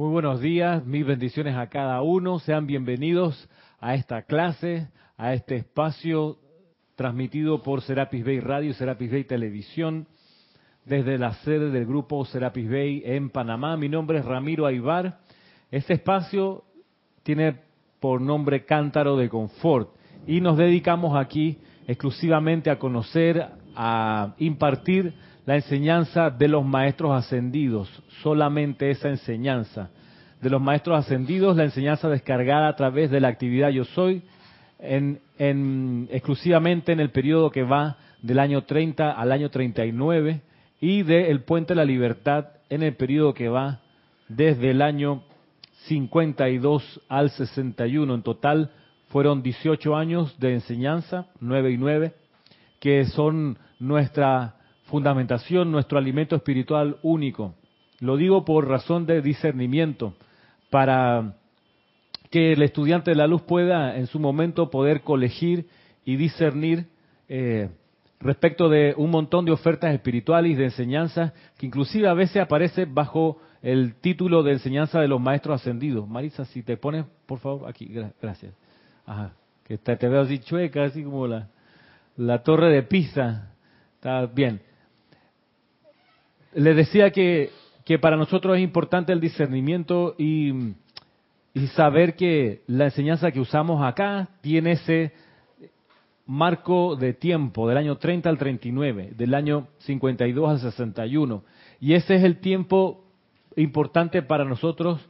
Muy buenos días, mil bendiciones a cada uno. Sean bienvenidos a esta clase, a este espacio transmitido por Serapis Bay Radio y Serapis Bay Televisión desde la sede del grupo Serapis Bay en Panamá. Mi nombre es Ramiro Aybar. Este espacio tiene por nombre Cántaro de Confort y nos dedicamos aquí exclusivamente a conocer, a impartir la enseñanza de los maestros ascendidos, solamente esa enseñanza de los maestros ascendidos, la enseñanza descargada a través de la actividad Yo Soy, en, en, exclusivamente en el periodo que va del año 30 al año 39 y del Puente de la Libertad en el periodo que va desde el año 52 al 61. En total fueron 18 años de enseñanza, 9 y 9, que son nuestra fundamentación, nuestro alimento espiritual único. Lo digo por razón de discernimiento, para que el estudiante de la luz pueda en su momento poder colegir y discernir eh, respecto de un montón de ofertas espirituales de enseñanzas que inclusive a veces aparece bajo el título de enseñanza de los maestros ascendidos. Marisa, si te pones, por favor, aquí, gracias. Ajá, que te, te veo así chueca, así como la, la torre de Pisa. Está bien. Le decía que, que para nosotros es importante el discernimiento y, y saber que la enseñanza que usamos acá tiene ese marco de tiempo del año 30 al 39, del año 52 al 61. Y ese es el tiempo importante para nosotros,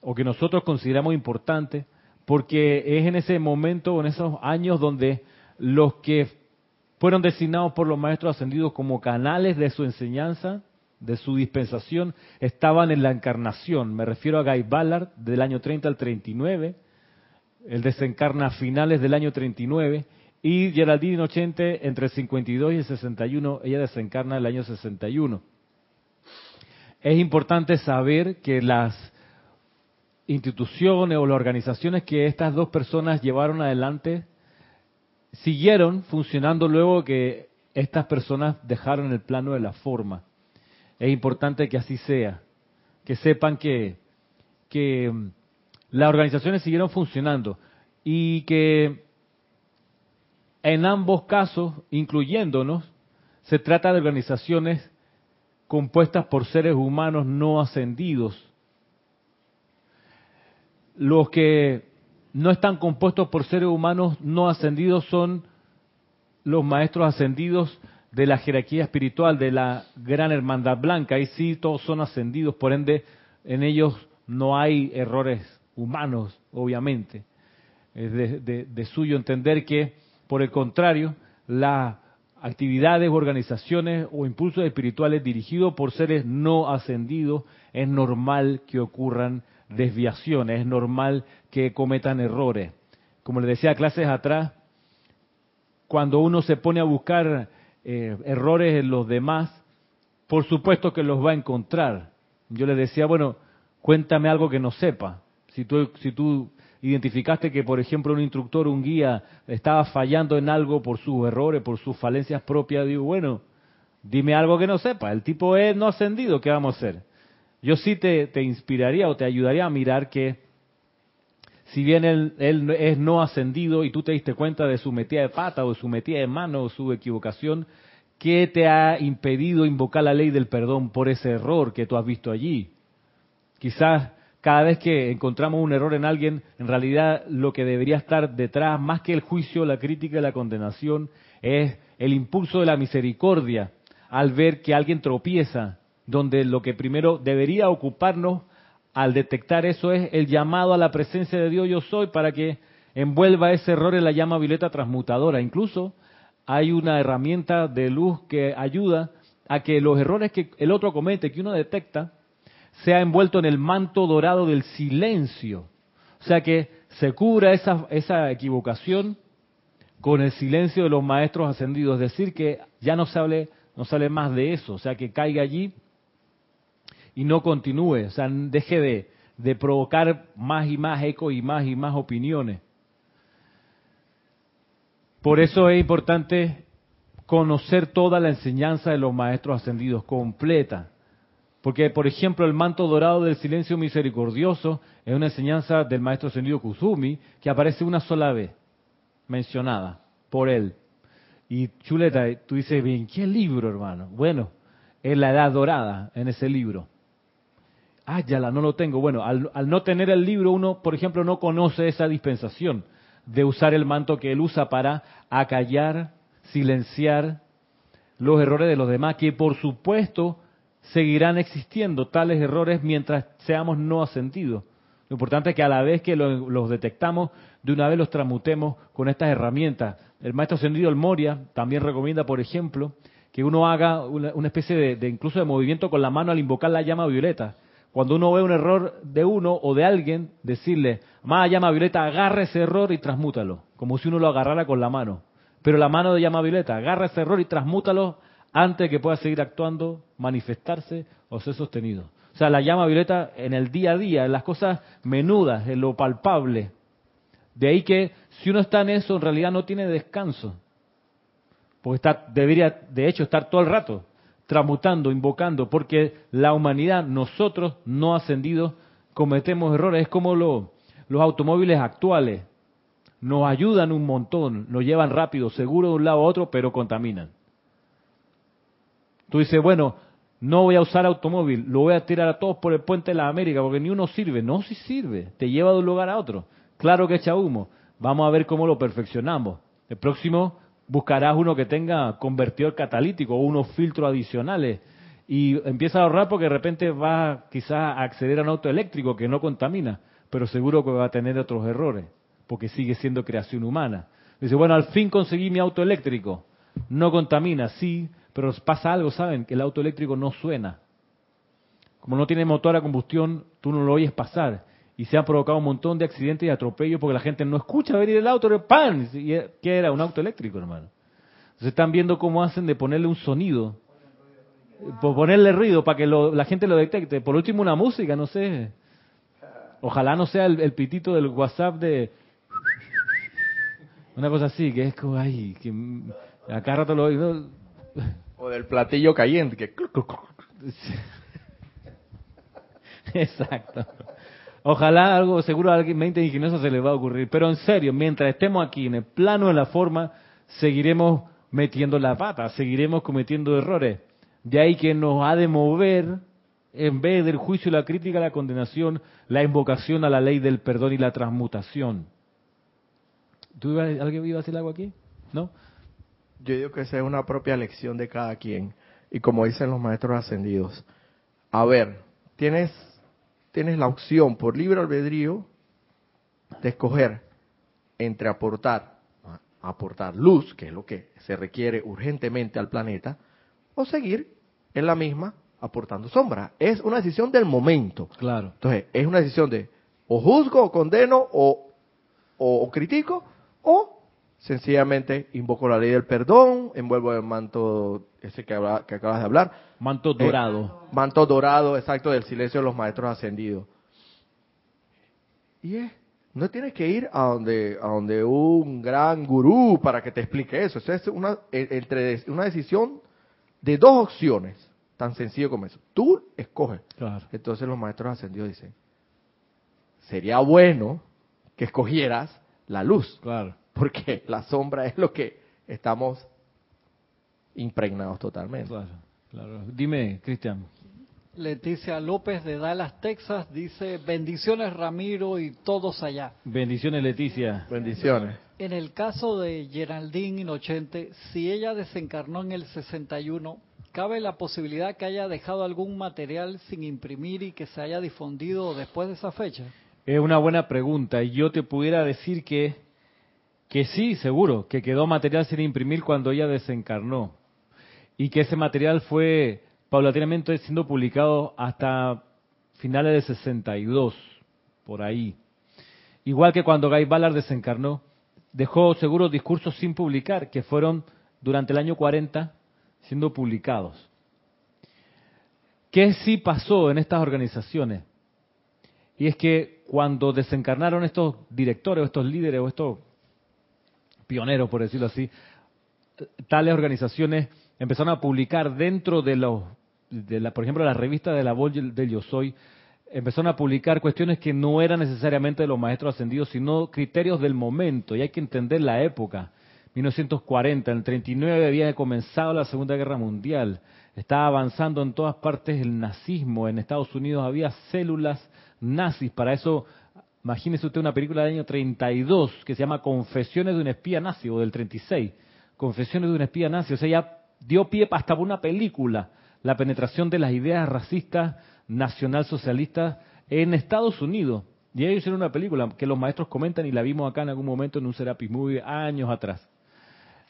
o que nosotros consideramos importante, porque es en ese momento, en esos años donde los que fueron designados por los maestros ascendidos como canales de su enseñanza, de su dispensación, estaban en la encarnación. Me refiero a Guy Ballard del año 30 al 39, el desencarna a finales del año 39, y Geraldine Inocente entre el 52 y el 61, ella desencarna el año 61. Es importante saber que las instituciones o las organizaciones que estas dos personas llevaron adelante siguieron funcionando luego que estas personas dejaron el plano de la forma. Es importante que así sea, que sepan que, mm, las organizaciones siguieron funcionando y que en ambos casos, incluyéndonos, se trata de organizaciones compuestas por seres humanos no ascendidos. Los que no están compuestos por seres humanos no ascendidos son los maestros ascendidos de la jerarquía espiritual, de la gran hermandad blanca. Ahí sí todos son ascendidos, por ende en ellos no hay errores humanos, obviamente. Es de, de suyo entender que por el contrario, las actividades, organizaciones o impulsos espirituales dirigidos por seres no ascendidos, es normal que ocurran desviaciones, es normal que cometan errores. Como les decía clases atrás, cuando uno se pone a buscar eh, errores en los demás, por supuesto que los va a encontrar. Yo les decía, bueno, cuéntame algo que no sepa. Si tú, si tú identificaste que, por ejemplo, un instructor, un guía, estaba fallando en algo por sus errores, por sus falencias propias, digo, bueno, dime algo que no sepa. El tipo es no ascendido, ¿qué vamos a hacer? Yo sí te, te inspiraría o te ayudaría a mirar que si bien él, él, es no ascendido y tú te diste cuenta de su metida de pata o su metida de mano o su equivocación, ¿qué te ha impedido invocar la ley del perdón por ese error que tú has visto allí? Quizás cada vez que encontramos un error en alguien, en realidad lo que debería estar detrás, más que el juicio, la crítica y la condenación, es el impulso de la misericordia al ver que alguien tropieza, donde lo que primero debería ocuparnos al detectar eso es el llamado a la presencia de Dios yo soy para que envuelva ese error en la llama violeta transmutadora. Incluso hay una herramienta de luz que ayuda a que los errores que el otro comete, que uno detecta, se ha envuelto en el manto dorado del silencio. O sea que se cubra esa, esa equivocación con el silencio de los maestros ascendidos, es decir, que ya no se hable, no sale más de eso, o sea, que caiga allí y no continúe, o sea, deje de, de provocar más y más eco y más y más opiniones. Por eso es importante conocer toda la enseñanza de los maestros ascendidos completa Porque, por ejemplo, el manto dorado del silencio misericordioso es una enseñanza del maestro Sendido Kuzumi que aparece una sola vez, mencionada por él. Y chuleta, tú dices, bien, ¿qué libro, hermano? Bueno, es la edad dorada en ese libro. Ah, ya la no lo tengo. Bueno, al, al, no tener el libro, uno, por ejemplo, no conoce esa dispensación de usar el manto que él usa para acallar, silenciar los errores de los demás, que por supuesto seguirán existiendo tales errores mientras seamos no ascendidos. Lo importante es que a la vez que los detectamos, de una vez los transmutemos con estas herramientas. El maestro ascendido El Moria también recomienda, por ejemplo, que uno haga una, especie de, de, incluso de movimiento con la mano al invocar la llama violeta. Cuando uno ve un error de uno o de alguien, decirle, amada llama violeta, agarra ese error y transmútalo, como si uno lo agarrara con la mano. Pero la mano de llama violeta, agarra ese error y transmútalo antes de que pueda seguir actuando, manifestarse o ser sostenido. O sea, la llama violeta en el día a día, en las cosas menudas, en lo palpable. De ahí que si uno está en eso, en realidad no tiene descanso. Porque está, debería, de hecho, estar todo el rato transmutando, invocando, porque la humanidad, nosotros no ascendidos, cometemos errores. Es como los automóviles actuales. Nos ayudan un montón, nos llevan rápido, seguro de un lado a otro, pero contaminan. Tú dices, bueno, no voy a usar automóvil, lo voy a tirar a todos por el puente de la América, porque ni uno sirve. No, si sirve, te lleva de un lugar a otro. Claro que echa humo. Vamos a ver cómo lo perfeccionamos. El próximo buscarás uno que tenga convertidor catalítico o unos filtros adicionales y empieza a ahorrar porque de repente va quizás a acceder a un auto eléctrico que no contamina, pero seguro que va a tener otros errores porque sigue siendo creación humana. Dice, bueno, al fin conseguí mi auto eléctrico. No contamina, sí, pero pasa algo, ¿saben? Que el auto eléctrico no suena. Como no tiene motor a combustión, tú no lo oyes pasar. Y se han provocado un montón de accidentes y atropellos porque la gente no escucha venir el auto, ¡pam! ¿Qué era? Un auto eléctrico, hermano. Entonces están viendo cómo hacen de ponerle un sonido, por ponerle ruido para que la gente lo detecte. Por último, una música, no sé. Ojalá no sea el, pitito del WhatsApp de... Una cosa así, que es como, ay, que acá rato lo oigo. O del platillo caliente, que... Exacto. Ojalá algo, seguro a alguien mente ingeniosa se le va a ocurrir. Pero en serio, mientras estemos aquí en el plano de la forma, seguiremos metiendo la pata, seguiremos cometiendo errores. De ahí que nos ha de mover, en vez del juicio, la crítica, la condenación, la invocación a la ley del perdón y la transmutación. ¿Tú ¿Alguien a decir algo aquí? ¿No? Yo digo que esa es una propia lección de cada quien. Y como dicen los maestros ascendidos, a ver, tienes, tienes la opción por libre albedrío de escoger entre aportar, aportar luz, que es lo que se requiere urgentemente al planeta, o seguir en la misma aportando sombra. Es una decisión del momento. Claro. Entonces, es una decisión de o juzgo, o condeno, o, o critico, o sencillamente invoco la ley del perdón, envuelvo el manto ese que, que acabas de hablar. Manto eh, dorado. manto dorado, exacto, del silencio de los maestros ascendidos. Y es, no tienes que ir a donde, a donde un gran gurú para que te explique eso. Eso es una, entre, una decisión de dos opciones, tan sencillo como eso. Tú escoges. Entonces los maestros ascendidos dicen, sería bueno que escogieras la luz. Claro porque la sombra es lo que estamos impregnados totalmente. Claro, claro. Dime, Cristian. Leticia López de Dallas, Texas, dice, bendiciones Ramiro y todos allá. Bendiciones Leticia. Bendiciones. En el caso de Geraldine Inocente, si ella desencarnó en el 61, ¿cabe la posibilidad que haya dejado algún material sin imprimir y que se haya difundido después de esa fecha? Es una buena pregunta y yo te pudiera decir que que sí, seguro, que quedó material sin imprimir cuando ella desencarnó y que ese material fue paulatinamente siendo publicado hasta finales de 62, por ahí. Igual que cuando Guy Ballard desencarnó, dejó seguros discursos sin publicar, que fueron durante el año 40 siendo publicados. ¿Qué sí pasó en estas organizaciones? Y es que cuando desencarnaron estos directores o estos líderes o estos pioneros, por decirlo así, tales organizaciones empezaron a publicar dentro de los de la, por ejemplo, la revista de la voz del Yo Soy, empezaron a publicar cuestiones que no eran necesariamente de los maestros ascendidos, sino criterios del momento, y hay que entender la época. 1940, en el 39 había comenzado la Segunda Guerra Mundial, estaba avanzando en todas partes el nazismo, en Estados Unidos había células nazis, para eso imagínese usted una película del año 32 que se llama Confesiones de un espía nazi, o del 36, Confesiones de un espía nazi, o sea, ya dio pie hasta una película, la penetración de las ideas racistas nacionalsocialistas en Estados Unidos. Y ellos hicieron una película que los maestros comentan y la vimos acá en algún momento en un Serapis Movie años atrás.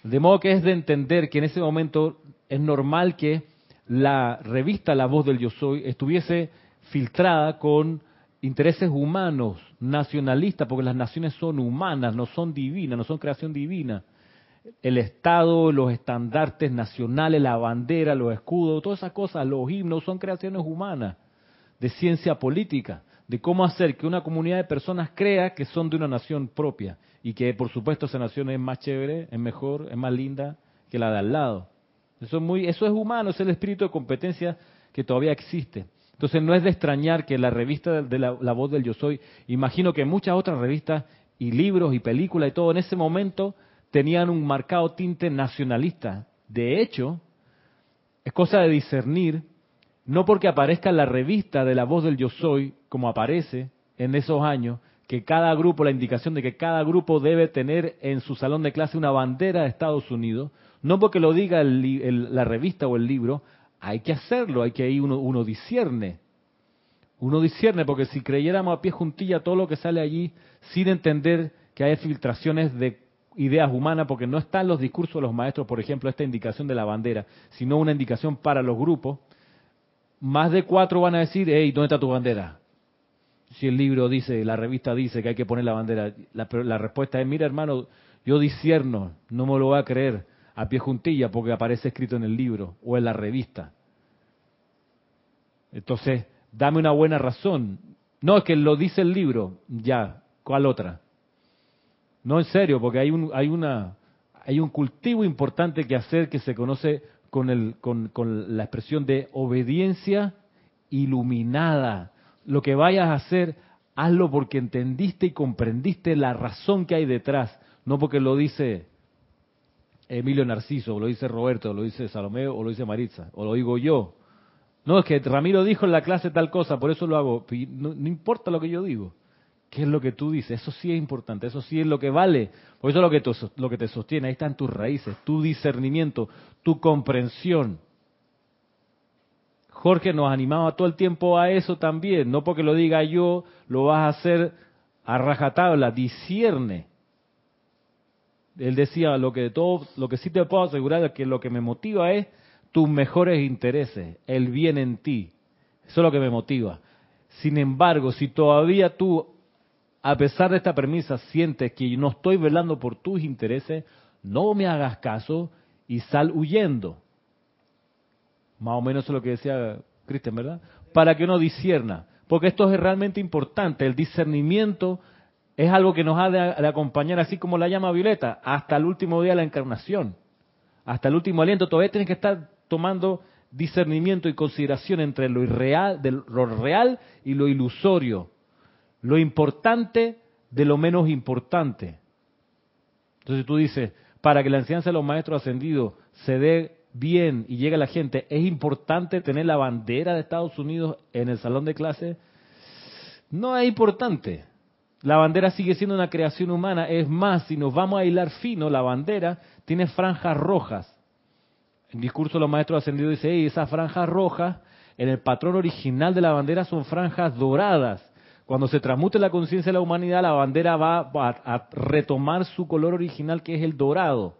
De modo que es de entender que en ese momento es normal que la revista La Voz del Yo Soy estuviese filtrada con intereses humanos, nacionalistas, porque las naciones son humanas, no son divinas, no son creación divina. El Estado, los estandartes nacionales, la bandera, los escudos, todas esas cosas, los himnos son creaciones humanas, de ciencia política, de cómo hacer que una comunidad de personas crea que son de una nación propia y que por supuesto esa nación es más chévere, es mejor, es más linda que la de al lado. Eso es, muy, eso es humano, es el espíritu de competencia que todavía existe. Entonces no es de extrañar que la revista de la, voz del yo soy, imagino que muchas otras revistas y libros y películas y todo en ese momento tenían un marcado tinte nacionalista. De hecho, es cosa de discernir, no porque aparezca la revista de la voz del yo soy, como aparece en esos años, que cada grupo, la indicación de que cada grupo debe tener en su salón de clase una bandera de Estados Unidos, no porque lo diga la revista o el libro, hay que hacerlo, hay que ir uno, uno discierne. Uno discierne, porque si creyéramos a pie juntilla todo lo que sale allí, sin entender que hay filtraciones de ideas humanas, porque no están los discursos de los maestros, por ejemplo, esta indicación de la bandera, sino una indicación para los grupos, más de cuatro van a decir, hey, ¿dónde está tu bandera? Si el libro dice, la revista dice que hay que poner la bandera, la, la respuesta es, mira hermano, yo discierno, no me lo voy a creer a pie juntilla porque aparece escrito en el libro o en la revista. Entonces, dame una buena razón. No, es que lo dice el libro, ya, ¿cuál otra? No, en serio, porque hay un, hay una, hay un cultivo importante que hacer que se conoce con, el, con, con la expresión de obediencia iluminada. Lo que vayas a hacer, hazlo porque entendiste y comprendiste la razón que hay detrás, no porque lo dice Emilio Narciso, o lo dice Roberto, o lo dice Salomeo, o lo dice Maritza, o lo digo yo. No, es que Ramiro dijo en la clase tal cosa, por eso lo hago. No, importa lo que yo digo. ¿Qué es lo que tú dices? Eso sí es importante, eso sí es lo que vale. Por eso es lo que, lo que te sostiene. Ahí están tus raíces, tu discernimiento, tu comprensión. Jorge nos animaba todo el tiempo a eso también. No porque lo diga yo, lo vas a hacer a rajatabla. Discierne. Él decía, lo que, todo, lo que sí te puedo asegurar es que lo que me motiva es tus mejores intereses, el bien en ti. Eso es lo que me motiva. Sin embargo, si todavía tú, a pesar de esta premisa, sientes que no estoy velando por tus intereses, no me hagas caso y sal huyendo. Más o menos es lo que decía Cristian, ¿verdad? Para que uno discierna. Porque esto es realmente importante. El discernimiento es algo que nos ha de, acompañar, así como la llama violeta, hasta el último día de la encarnación. Hasta el último aliento. Todavía tienes que estar tomando discernimiento y consideración entre lo, irreal, de lo real y lo ilusorio. Lo importante de lo menos importante. Entonces tú dices, para que la enseñanza de los maestros ascendidos se dé bien y llegue a la gente, es importante tener la bandera de Estados Unidos en el salón de clase. No es importante. La bandera sigue siendo una creación humana. Es más, si nos vamos a hilar fino, la bandera tiene franjas rojas. En discurso de los maestros ascendidos dice, hey, esas franjas rojas en el patrón original de la bandera son franjas doradas. Cuando se transmute la conciencia de la humanidad, la bandera va a, retomar su color original, que es el dorado.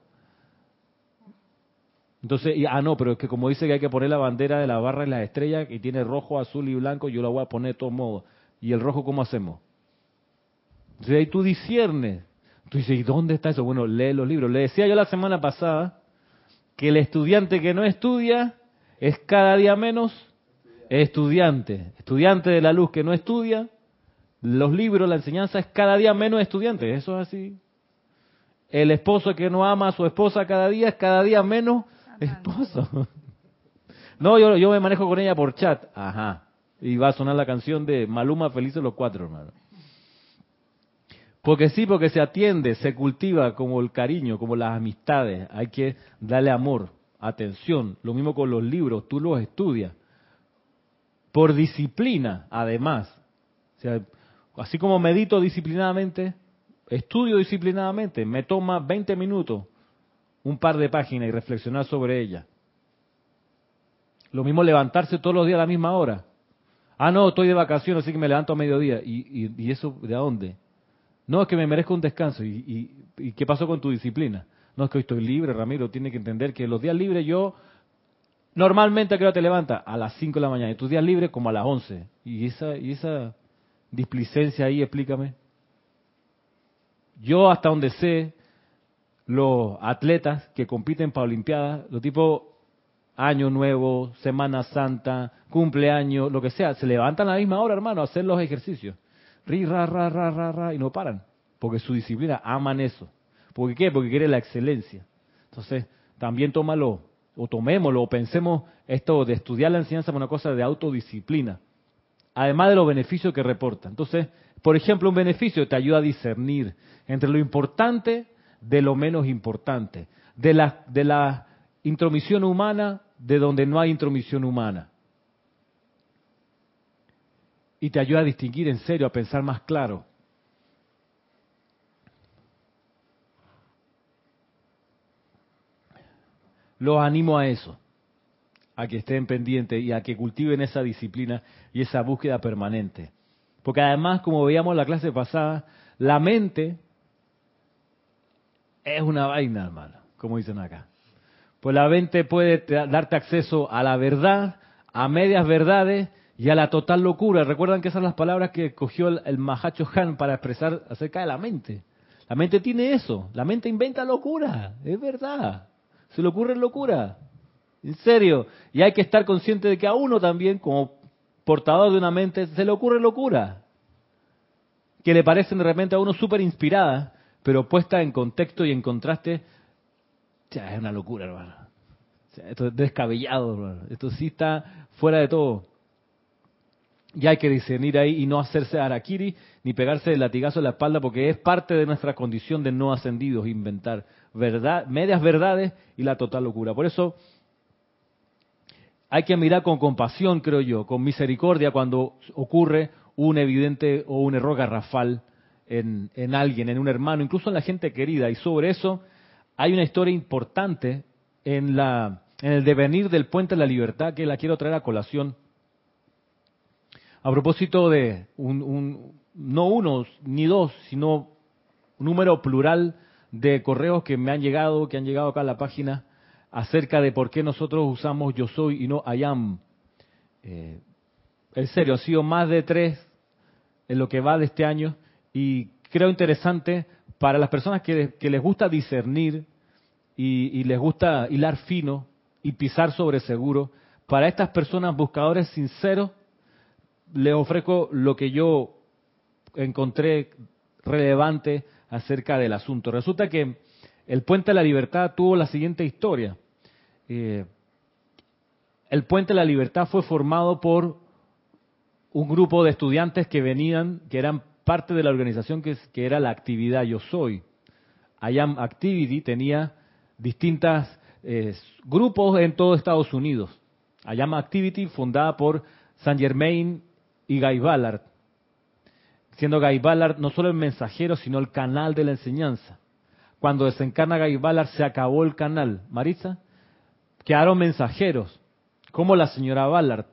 Entonces, ah, no, pero es que como dice que hay que poner la bandera de la barra y las estrellas, y tiene rojo, azul y blanco, yo la voy a poner de todos modos. ¿Y el rojo cómo hacemos? Entonces ahí tú disciernes. Tú dices, ¿y dónde está eso? Bueno, lee los libros. Le decía yo la semana pasada que el estudiante que no estudia es cada día menos estudiante. Estudiante de la luz que no estudia, los libros, la enseñanza es cada día menos estudiante. Eso es así. El esposo que no ama a su esposa cada día es cada día menos esposo. No, yo, yo me manejo con ella por chat. Ajá. Y va a sonar la canción de Maluma Felices los Cuatro, hermano. Porque sí, porque se atiende, se cultiva como el cariño, como las amistades. Hay que darle amor, atención. Lo mismo con los libros, tú los estudias. Por disciplina, además. O sea, así como medito disciplinadamente, estudio disciplinadamente, me toma 20 minutos, un par de páginas y reflexionar sobre ella. Lo mismo levantarse todos los días a la misma hora. Ah, no, estoy de vacaciones, así que me levanto a mediodía. ¿Y, y, y eso de dónde? No, es que me merezco un descanso. ¿Y, ¿Y, qué pasó con tu disciplina? No, es que hoy estoy libre, Ramiro. Tiene que entender que los días libres yo, normalmente a qué hora te levantas? A las 5 de la mañana. Y tus días libres como a las 11. ¿Y esa, y esa displicencia ahí, explícame? Yo hasta donde sé, los atletas que compiten para Olimpiadas, los tipos Año Nuevo, Semana Santa, cumpleaños, lo que sea, se levantan a la misma hora, hermano, a hacer los ejercicios. Ri, ra, ra, ra, ra, ra, y no paran. Porque su disciplina aman eso. ¿Por qué? Porque quiere la excelencia. Entonces, también tómalo, o tomémoslo, o pensemos esto de estudiar la enseñanza como una cosa de autodisciplina. Además de los beneficios que reporta. Entonces, por ejemplo, un beneficio te ayuda a discernir entre lo importante de lo menos importante. De la, de la intromisión humana de donde no hay intromisión humana. Y te ayuda a distinguir en serio, a pensar más claro. Los animo a eso, a que estén pendientes y a que cultiven esa disciplina y esa búsqueda permanente. Porque además, como veíamos en la clase pasada, la mente es una vaina, hermano, como dicen acá. Pues la mente puede darte acceso a la verdad, a medias verdades y a la total locura. Recuerdan que esas son las palabras que cogió el, el Mahacho Han para expresar acerca de la mente. La mente tiene eso. La mente inventa locura. Es verdad. Se le ocurre locura. En serio. Y hay que estar consciente de que a uno también, como portador de una mente, se le ocurre locura. Que le parecen de repente a uno súper inspirada, pero puesta en contexto y en contraste es una locura, hermano. esto es descabellado, hermano. Esto sí está fuera de todo. Y hay que discernir ahí y no hacerse arakiri ni pegarse el latigazo en la espalda porque es parte de nuestra condición de no ascendidos inventar verdad, medias verdades y la total locura. Por eso hay que mirar con compasión, creo yo, con misericordia cuando ocurre un evidente o un error garrafal en, en alguien, en un hermano, incluso en la gente querida. Y sobre eso hay una historia importante en, la, en el devenir del puente de la libertad que la quiero traer a colación. A propósito de un, no uno ni dos, sino un número plural de correos que me han llegado, que han llegado acá a la página, acerca de por qué nosotros usamos yo soy y no I am. Eh, en serio, ha sido más de tres en lo que va de este año y creo interesante para las personas que, les gusta discernir y, les gusta hilar fino y pisar sobre seguro, para estas personas buscadores sinceros, les ofrezco lo que yo encontré relevante acerca del asunto. Resulta que el Puente de la Libertad tuvo la siguiente historia. Eh, el Puente de la Libertad fue formado por un grupo de estudiantes que venían, que eran parte de la organización que, era la actividad Yo Soy. IAM Activity tenía distintos eh, grupos en todo Estados Unidos. IAM Activity fundada por Saint Germain y Guy Ballard, siendo Guy Ballard no solo el mensajero, sino el canal de la enseñanza. Cuando desencarna Guy Ballard se acabó el canal. Marisa, quedaron mensajeros, como la señora Ballard.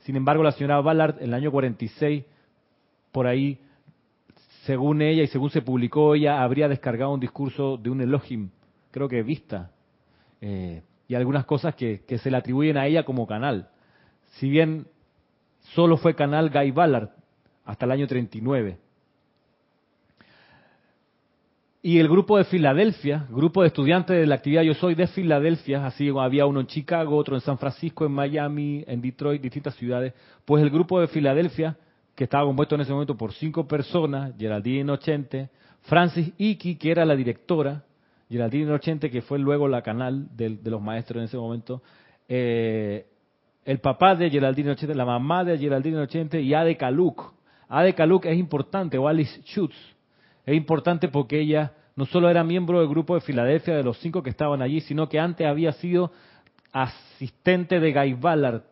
Sin embargo, la señora Ballard en el año 46, por ahí, según ella y según se publicó, ella habría descargado un discurso de un Elohim, creo que vista, eh, y algunas cosas que, se le atribuyen a ella como canal. Si bien solo fue canal Guy Ballard hasta el año 39. Y el grupo de Filadelfia, grupo de estudiantes de la actividad Yo Soy de Filadelfia, así había uno en Chicago, otro en San Francisco, en Miami, en Detroit, distintas ciudades, pues el grupo de Filadelfia que estaba compuesto en ese momento por cinco personas, Geraldine Inocente, Francis Iki, que era la directora, Geraldine Inocente, que fue luego la canal de, los maestros en ese momento, eh, el papá de Geraldine Ochente, la mamá de Geraldine Ochente y Ade Kaluk. Ade Kaluk es importante, o Alice Schutz. Es importante porque ella no solo era miembro del grupo de Filadelfia de los cinco que estaban allí, sino que antes había sido asistente de Guy Ballard,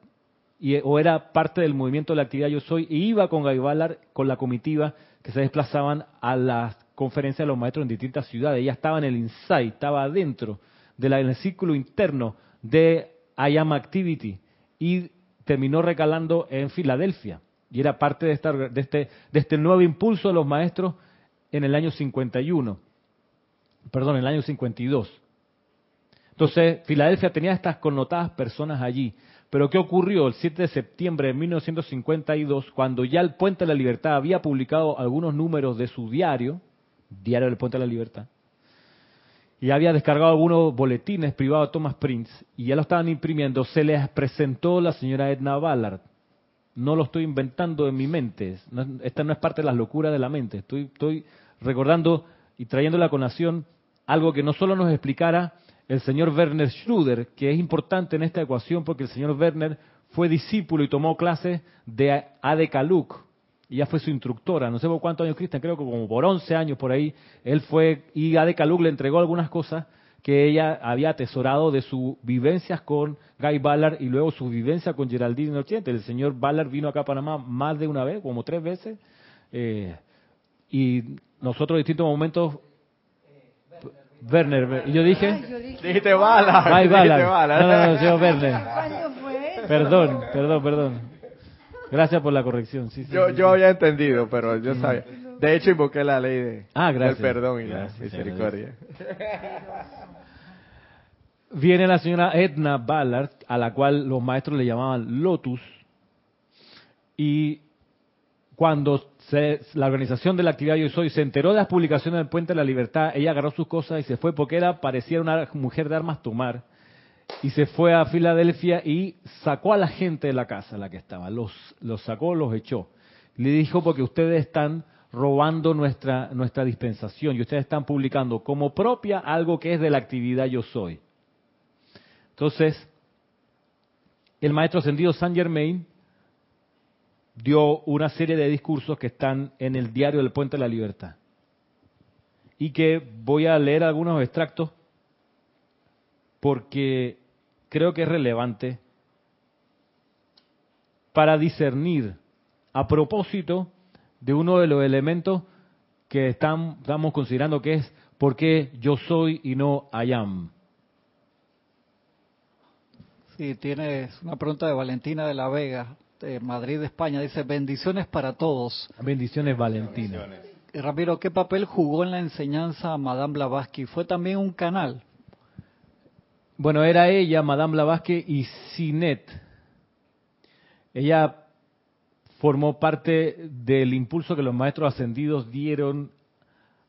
y, o era parte del movimiento de la actividad Yo Soy, y iba con Guy Ballard, con la comitiva que se desplazaban a las conferencias de los maestros en distintas ciudades. Ella estaba en el Insight, estaba dentro del círculo interno de I Am Activity y terminó recalando en Filadelfia. Y era parte de, esta, de, este, de este nuevo impulso de los maestros en el año 51 perdón, en el año 52. Entonces, Filadelfia tenía estas connotadas personas allí. Pero ¿qué ocurrió el 7 de septiembre de 1952, cuando ya el Puente de la Libertad había publicado algunos números de su diario, Diario del Puente de la Libertad, y había descargado algunos boletines privados de Thomas Prince, y ya lo estaban imprimiendo, se les presentó la señora Edna Ballard. No lo estoy inventando en mi mente, esta no es parte de las locuras de la mente, estoy, recordando y trayendo la conación algo que no solo nos explicara el señor Werner Schröder, que es importante en esta ecuación porque el señor Werner fue discípulo y tomó clases de Ade Kaluk. Y ya fue su instructora, no sé por cuántos años, Cristian, creo que como por 11 años por ahí, él fue, y Ade Kaluk le entregó algunas cosas que ella había atesorado de sus vivencias con Guy Ballard y luego su vivencia con Geraldine Nochente. El señor Ballard vino acá a Panamá más de una vez, como tres veces, eh, y nosotros en distintos momentos Werner, y yo dije, dijiste bala, Bye, bala. No, no, no, señor Werner. Perdón, perdón, perdón. Gracias por la corrección. Sí, yo, yo había entendido, pero yo sabía. De hecho, invoqué la ley de, ah, del perdón y la misericordia. Viene la señora Edna Ballard, a la cual los maestros le llamaban Lotus, y cuando la organización de la actividad Yo Soy se enteró de las publicaciones del Puente de la Libertad, ella agarró sus cosas y se fue porque era parecía una mujer de armas tomar y se fue a Filadelfia y sacó a la gente de la casa la que estaba, los, los sacó, los echó. Le dijo porque ustedes están robando nuestra, nuestra dispensación y ustedes están publicando como propia algo que es de la actividad Yo Soy. Entonces, el maestro ascendido Saint Germain dio una serie de discursos que están en el diario del Puente de la Libertad. Y que voy a leer algunos extractos porque creo que es relevante para discernir a propósito de uno de los elementos que estamos considerando que es por qué yo soy y no I am. Sí, tienes una pregunta de Valentina de la Vega. Madrid, España, dice bendiciones para todos. Bendiciones, Valentina. Ramiro, ¿qué papel jugó en la enseñanza Madame Blavatsky? ¿Fue también un canal? Bueno, era ella, Madame Blavatsky y Sinet. Ella formó parte del impulso que los maestros ascendidos dieron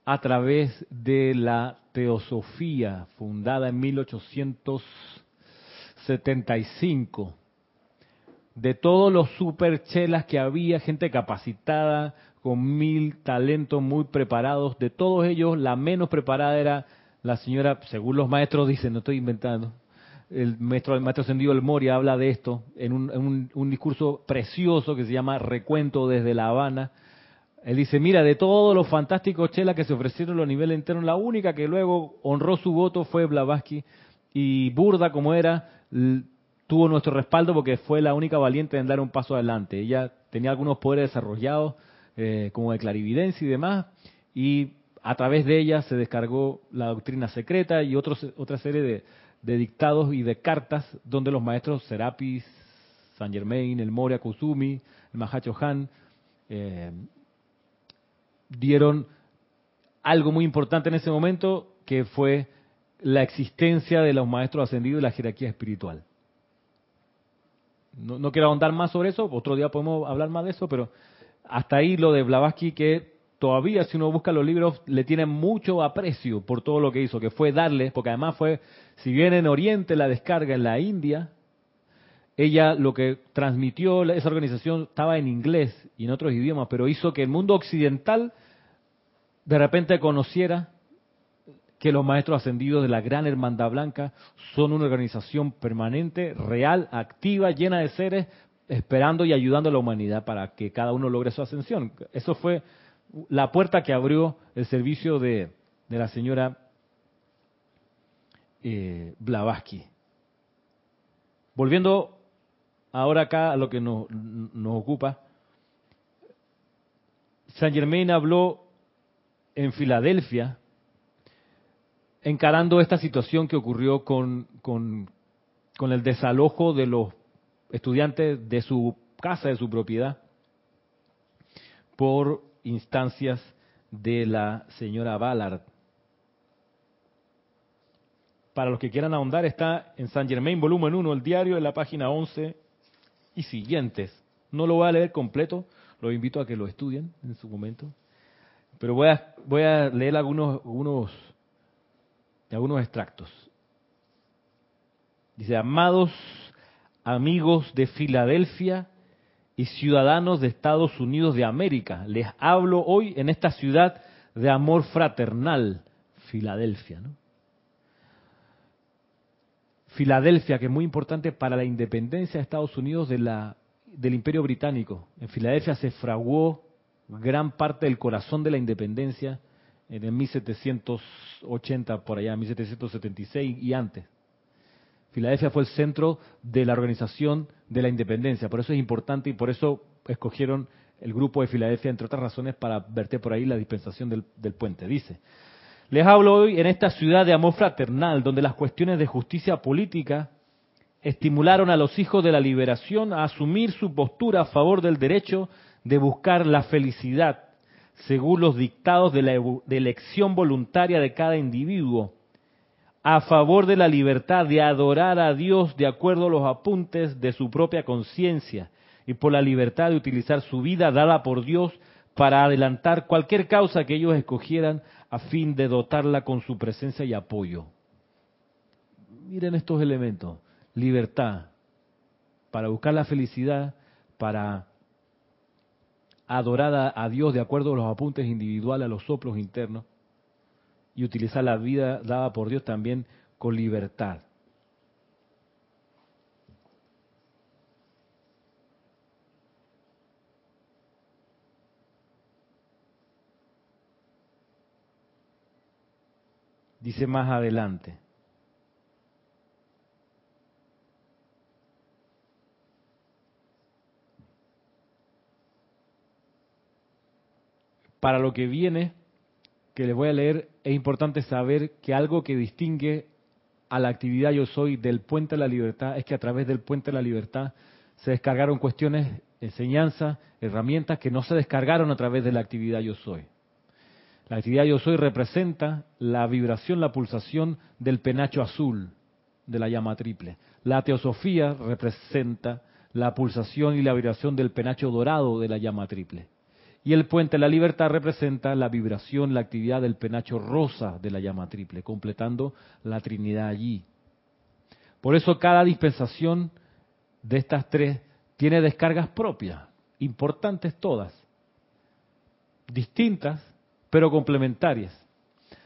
a través de la teosofía fundada en 1875 de todos los superchelas que había, gente capacitada, con mil talentos muy preparados, de todos ellos la menos preparada era la señora, según los maestros dicen, no estoy inventando, el maestro, el maestro El Moria habla de esto en un, discurso precioso que se llama Recuento desde La Habana. Él dice, mira, de todos los fantásticos chelas que se ofrecieron a los niveles internos, la única que luego honró su voto fue Blavatsky y burda como era, tuvo nuestro respaldo porque fue la única valiente en dar un paso adelante. Ella tenía algunos poderes desarrollados, eh, como de clarividencia y demás, y a través de ella se descargó la doctrina secreta y otros, otra serie de, dictados y de cartas donde los maestros Serapis, San Germain, el Moria Kusumi, el Mahacho Han, eh, dieron algo muy importante en ese momento, que fue la existencia de los maestros ascendidos y la jerarquía espiritual. No, quiero ahondar más sobre eso, otro día podemos hablar más de eso, pero hasta ahí lo de Blavatsky que todavía si uno busca los libros le tiene mucho aprecio por todo lo que hizo, que fue darle, porque además fue, si bien en Oriente la descarga en la India, ella lo que transmitió, esa organización estaba en inglés y en otros idiomas, pero hizo que el mundo occidental de repente conociera que los maestros ascendidos de la Gran Hermandad Blanca son una organización permanente, real, activa, llena de seres, esperando y ayudando a la humanidad para que cada uno logre su ascensión. Eso fue la puerta que abrió el servicio de, la señora eh, Blavatsky. Volviendo ahora acá a lo que nos, nos ocupa, Saint Germain habló en Filadelfia encarando esta situación que ocurrió con, con, el desalojo de los estudiantes de su casa, de su propiedad, por instancias de la señora Ballard. Para los que quieran ahondar, está en San Germain, volumen 1, el diario, en la página 11 y siguientes. No lo voy a leer completo, lo invito a que lo estudien en su momento. Pero voy a, voy a leer algunos, algunos algunos extractos. Dice, amados amigos de Filadelfia y ciudadanos de Estados Unidos de América, les hablo hoy en esta ciudad de amor fraternal, Filadelfia. Filadelfia, que es muy importante para la independencia de Estados Unidos del Imperio Británico. En Filadelfia se fraguó gran parte del corazón de la independencia en el 1780 por allá, 1776 y antes. Filadelfia fue el centro de la organización de la independencia, por eso es importante y por eso escogieron el grupo de Filadelfia, entre otras razones, para verte por ahí la dispensación del, puente. Dice, les hablo hoy en esta ciudad de amor fraternal, donde las cuestiones de justicia política estimularon a los hijos de la liberación a asumir su postura a favor del derecho de buscar la felicidad según los dictados de la elección voluntaria de cada individuo, a favor de la libertad de adorar a Dios de acuerdo a los apuntes de su propia conciencia y por la libertad de utilizar su vida dada por Dios para adelantar cualquier causa que ellos escogieran a fin de dotarla con su presencia y apoyo. Miren estos elementos. Libertad para buscar la felicidad, para adorada a Dios de acuerdo a los apuntes individuales, a los soplos internos, y utilizar la vida dada por Dios también con libertad. Dice más adelante. para lo que viene, que les voy a leer, es importante saber que algo que distingue a la actividad Yo Soy del Puente de la Libertad es que a través del Puente de la Libertad se descargaron cuestiones, enseñanzas, herramientas que no se descargaron a través de la actividad Yo Soy. La actividad Yo Soy representa la vibración, la pulsación del penacho azul de la llama triple. La teosofía representa la pulsación y la vibración del penacho dorado de la llama triple. Y el puente de la libertad representa la vibración, la actividad del penacho rosa de la llama triple, completando la Trinidad allí. Por eso cada dispensación de estas tres tiene descargas propias, importantes todas, distintas, pero complementarias.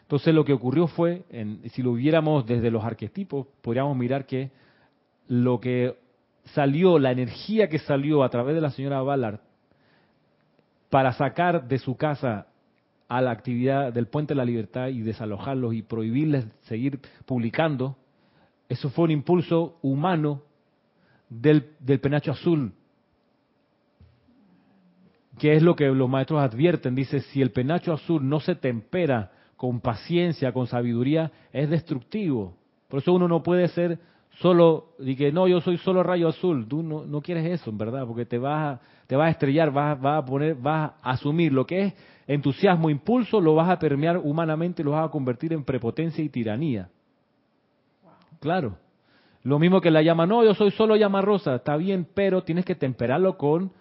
Entonces lo que ocurrió fue, si lo viéramos desde los arquetipos, podríamos mirar que lo que salió, la energía que salió a través de la señora Ballard para sacar de su casa a la actividad del Puente de la Libertad y desalojarlos y prohibirles seguir publicando, eso fue un impulso humano del, penacho azul, que es lo que los maestros advierten. Dice, si el penacho azul no se tempera con paciencia, con sabiduría, es destructivo. Por eso uno no puede ser solo, y que no, yo soy solo rayo azul. Tú no, no quieres eso, en verdad, porque te vas a, te vas a estrellar, vas, vas, a poner, vas a asumir lo que es entusiasmo, impulso, lo vas a permear humanamente, lo vas a convertir en prepotencia y tiranía. Claro. Lo mismo que la llama, no, yo soy solo llama rosa, está bien, pero tienes que temperarlo con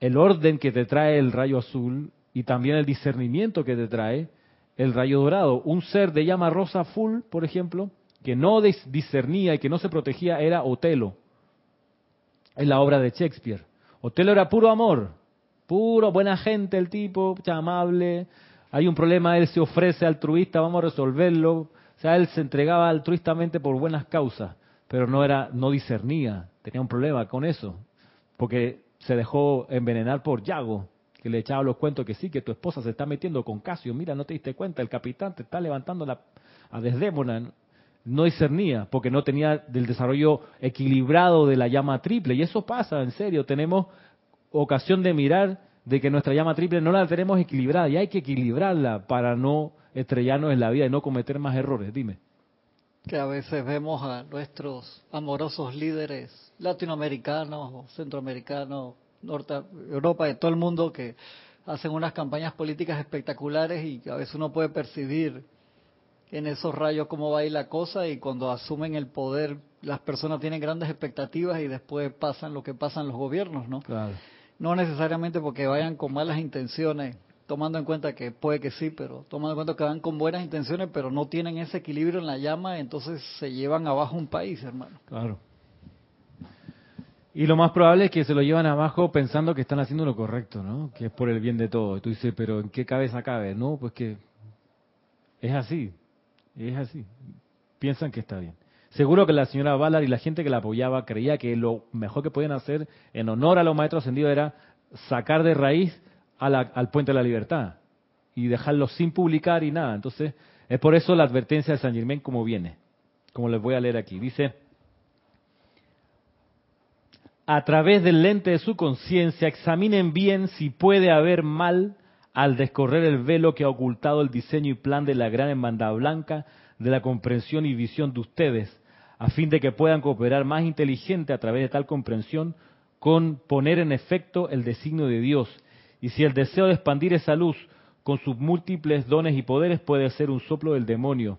el orden que te trae el rayo azul y también el discernimiento que te trae el rayo dorado. Un ser de llama rosa full, por ejemplo, que no discernía y que no se protegía era Otelo, en la obra de Shakespeare. Otelo era puro amor, puro buena gente el tipo, amable, hay un problema, él se ofrece altruista, vamos a resolverlo. O sea, él se entregaba altruistamente por buenas causas, pero no era, no discernía, tenía un problema con eso, porque se dejó envenenar por Yago, que le echaba los cuentos que sí, que tu esposa se está metiendo con Casio, mira, no te diste cuenta, el capitán te está levantando la, a Desdémona, no discernía, porque no tenía del desarrollo equilibrado de la llama triple, y eso pasa, en serio, tenemos ocasión de mirar de que nuestra llama triple no la tenemos equilibrada y hay que equilibrarla para no estrellarnos en la vida y no cometer más errores. Dime. Que a veces vemos a nuestros amorosos líderes latinoamericanos centroamericanos, Norte, Europa, de todo el mundo que hacen unas campañas políticas espectaculares y a veces uno puede percibir en esos rayos cómo va a ir la cosa y cuando asumen el poder las personas tienen grandes expectativas y después pasan lo que pasan los gobiernos, ¿no? Claro no necesariamente porque vayan con malas intenciones, tomando en cuenta que puede que sí, pero tomando en cuenta que van con buenas intenciones, pero no tienen ese equilibrio en la llama, entonces se llevan abajo un país, hermano. Claro. Y lo más probable es que se lo llevan abajo pensando que están haciendo lo correcto, ¿no? Que es por el bien de todos. Tú dices, pero ¿en qué cabeza cabe? No, pues que es así, es así. Piensan que está bien. Seguro que la señora Ballard y la gente que la apoyaba creía que lo mejor que podían hacer en honor a los maestros ascendidos era sacar de raíz al puente de la libertad y dejarlo sin publicar y nada. Entonces, es por eso la advertencia de San Germán como viene, como les voy a leer aquí. Dice, a través del lente de su conciencia, examinen bien si puede haber mal al descorrer el velo que ha ocultado el diseño y plan de la gran hermandad blanca de la comprensión y visión de ustedes, a fin de que puedan cooperar más inteligente a través de tal comprensión con poner en efecto el designio de Dios. Y si el deseo de expandir esa luz con sus múltiples dones y poderes puede ser un soplo del demonio.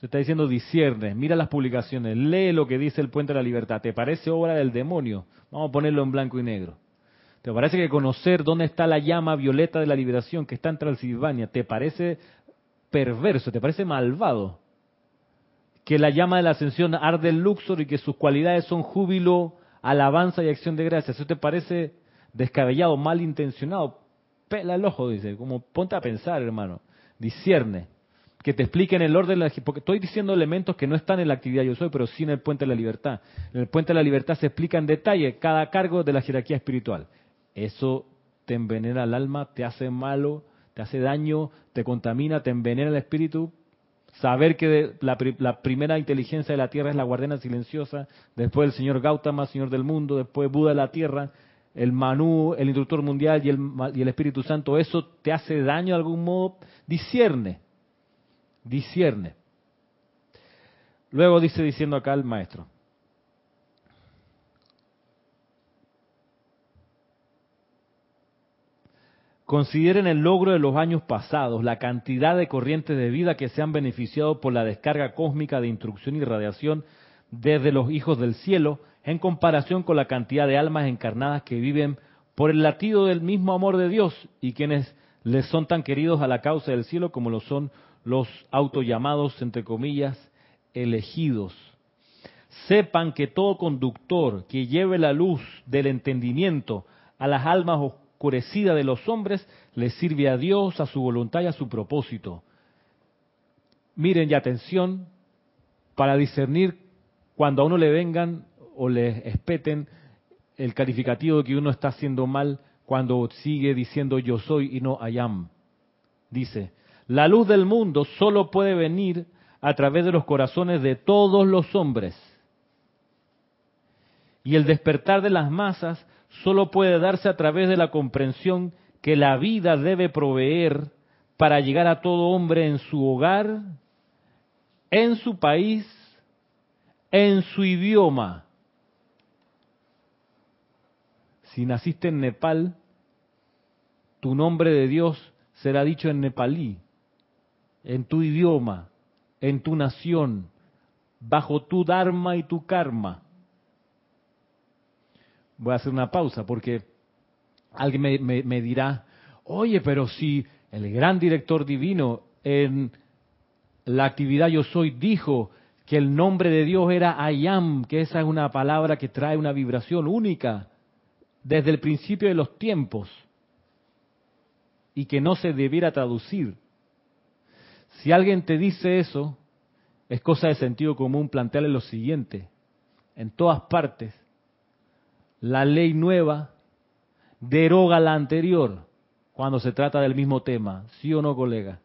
Se está diciendo discierne, mira las publicaciones, lee lo que dice el Puente de la Libertad. ¿Te parece obra del demonio? Vamos a ponerlo en blanco y negro. ¿Te parece que conocer dónde está la llama violeta de la liberación que está en Transilvania te parece perverso, te parece malvado? que la llama de la ascensión arde el Luxor y que sus cualidades son júbilo, alabanza y acción de gracias. ¿Eso te parece descabellado, malintencionado? Pela el ojo, dice, como ponte a pensar, hermano. Discierne. Que te expliquen el orden, porque estoy diciendo elementos que no están en la actividad yo soy, pero sí en el puente de la libertad. En el puente de la libertad se explica en detalle cada cargo de la jerarquía espiritual. Eso te envenena el alma, te hace malo, te hace daño, te contamina, te envenena el espíritu, saber que la, primera inteligencia de la Tierra es la guardiana silenciosa, después el señor Gautama, señor del mundo, después Buda de la Tierra, el Manú, el instructor mundial y el, y el Espíritu Santo, ¿eso te hace daño de algún modo? Discierne, discierne. Luego dice diciendo acá el maestro, Consideren el logro de los años pasados, la cantidad de corrientes de vida que se han beneficiado por la descarga cósmica de instrucción y radiación desde los hijos del cielo, en comparación con la cantidad de almas encarnadas que viven por el latido del mismo amor de Dios y quienes les son tan queridos a la causa del cielo como lo son los autollamados, entre comillas, elegidos. Sepan que todo conductor que lleve la luz del entendimiento a las almas de los hombres le sirve a Dios, a su voluntad y a su propósito. Miren y atención para discernir cuando a uno le vengan o le espeten el calificativo de que uno está haciendo mal cuando sigue diciendo yo soy y no I am. Dice, la luz del mundo solo puede venir a través de los corazones de todos los hombres. Y el despertar de las masas solo puede darse a través de la comprensión que la vida debe proveer para llegar a todo hombre en su hogar, en su país, en su idioma. Si naciste en Nepal, tu nombre de Dios será dicho en nepalí, en tu idioma, en tu nación, bajo tu dharma y tu karma voy a hacer una pausa porque alguien me, dirá, oye, pero si el gran director divino en la actividad Yo Soy dijo que el nombre de Dios era Ayam, que esa es una palabra que trae una vibración única desde el principio de los tiempos. y que no se debiera traducir. Si alguien te dice eso, es cosa de sentido común plantearle lo siguiente. En todas partes, la ley nueva deroga la anterior cuando se trata del mismo tema. ¿Sí o no, colega?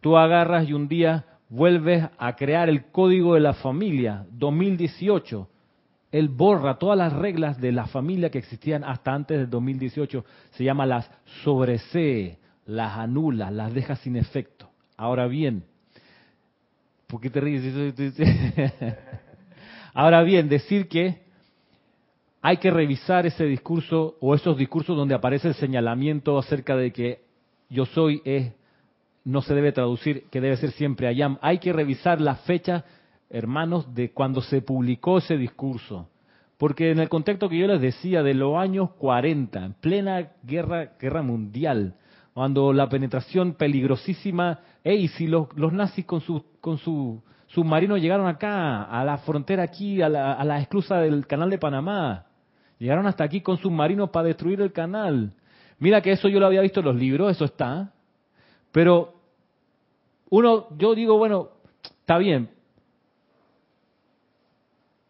Tú agarras y un día vuelves a crear el código de la familia 2018. Él borra todas las reglas de la familia que existían hasta antes del 2018. Se llama las sobresee, las anula, las deja sin efecto. Ahora bien, ¿por qué te ríes? Ahora bien, decir que hay que revisar ese discurso o esos discursos donde aparece el señalamiento acerca de que yo soy es no se debe traducir, que debe ser siempre ayam. Hay que revisar la fecha, hermanos, de cuando se publicó ese discurso. Porque en el contexto que yo les decía, de los años 40, en plena guerra, guerra mundial, cuando la penetración peligrosísima, y si los, nazis con su, con su llegaron acá, a la frontera aquí, a la, a la esclusa del canal de Panamá, llegaron hasta aquí con submarinos para destruir el canal. Mira que eso yo lo había visto en los libros, eso está, pero uno, yo digo, bueno, está bien.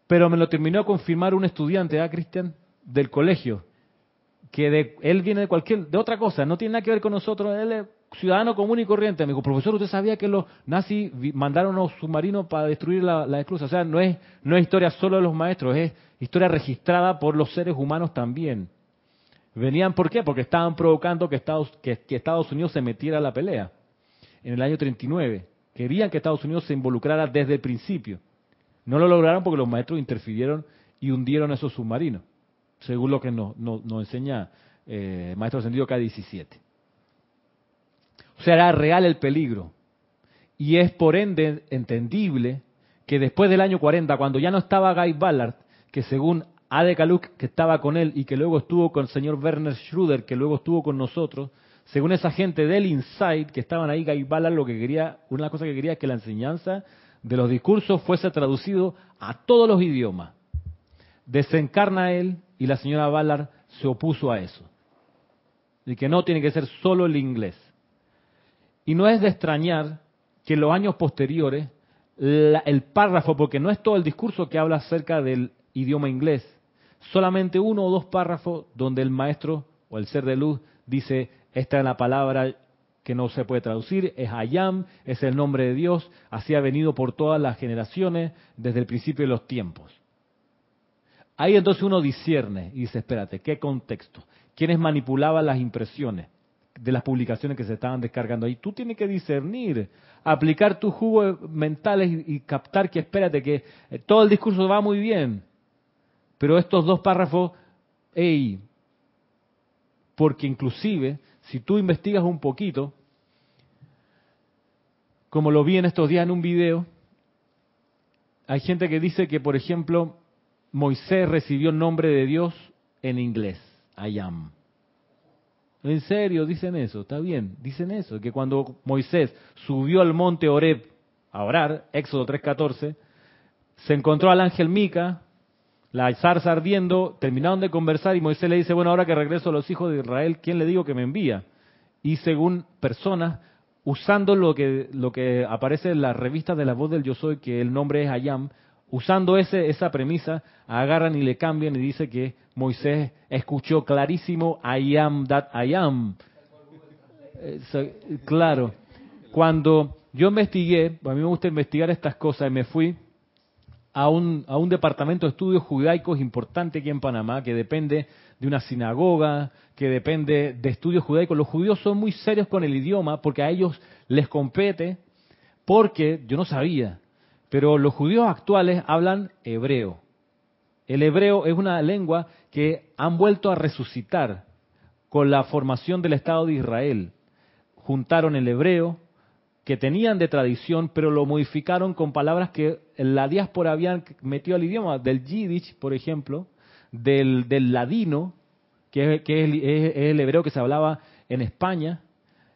Pero me lo terminó a confirmar un estudiante, ¿ah, Cristian? Del colegio. Que de, él viene de cualquier, de otra cosa, no tiene nada que ver con nosotros, él es ciudadano común y corriente. Me dijo, profesor, ¿usted sabía que los nazis mandaron los submarinos para destruir la, la esclusa? O sea, no es, no es historia solo de los maestros, es historia registrada por los seres humanos también. Venían, ¿por qué? Porque estaban provocando que Estados, que, Estados Unidos se metiera a la pelea en el año 39. Querían que Estados Unidos se involucrara desde el principio. No lo lograron porque los maestros interfirieron y hundieron esos submarinos, según lo que nos, enseña eh, Maestro Ascendido K-17. O sea, era real el peligro. Y es por ende entendible que después del año 40, cuando ya no estaba Guy Ballard, que según Ade Kaluk, que estaba con él y que luego estuvo con el señor Werner Schroeder, que luego estuvo con nosotros, según esa gente del Insight que estaban ahí, Guy Ballard lo que quería, una de las cosas que quería es que la enseñanza de los discursos fuese traducido a todos los idiomas. Desencarna él y la señora Ballard se opuso a eso. Y que no tiene que ser solo el inglés. Y no es de extrañar que en los años posteriores el párrafo, porque no es todo el discurso que habla acerca del idioma inglés, solamente uno o dos párrafos donde el maestro o el ser de luz dice, esta es la palabra que no se puede traducir, es Ayam, es el nombre de Dios, así ha venido por todas las generaciones desde el principio de los tiempos. Ahí entonces uno discierne y dice, espérate, ¿qué contexto? ¿Quiénes manipulaban las impresiones de las publicaciones que se estaban descargando ahí? Tú tienes que discernir, aplicar tus jugos mentales y, captar que, espérate, que eh, todo el discurso va muy bien, pero estos dos párrafos, hey, porque inclusive si tú investigas un poquito, como lo vi en estos días en un video, hay gente que dice que, por ejemplo, Moisés recibió el nombre de Dios en inglés, I am. En serio, dicen eso, está bien, dicen eso, que cuando Moisés subió al monte Oreb a orar, Éxodo 3.14, se encontró al ángel Mica, la zarza ardiendo, terminaron de conversar y Moisés le dice, bueno, ahora que regreso a los hijos de Israel, ¿quién le digo que me envía? Y según personas, usando lo que, lo que aparece en las revistas de la voz del yo soy, que el nombre es Ayam, usando ese, esa premisa, agarran y le cambian y dice que Moisés escuchó clarísimo I am that I am. claro, cuando yo investigué, a mí me gusta investigar estas cosas y me fui a un, a un departamento de estudios judaicos importante aquí en Panamá, que depende de una sinagoga, que depende de estudios judaicos. Los judíos son muy serios con el idioma porque a ellos les compete, porque yo no sabía, pero los judíos actuales hablan hebreo. El hebreo es una lengua que han vuelto a resucitar con la formación del Estado de Israel. Juntaron el hebreo, que tenían de tradición, pero lo modificaron con palabras que la diáspora habían metido al idioma, del yiddish, por ejemplo, del, del ladino, que, es, el, hebreo que se hablaba en España,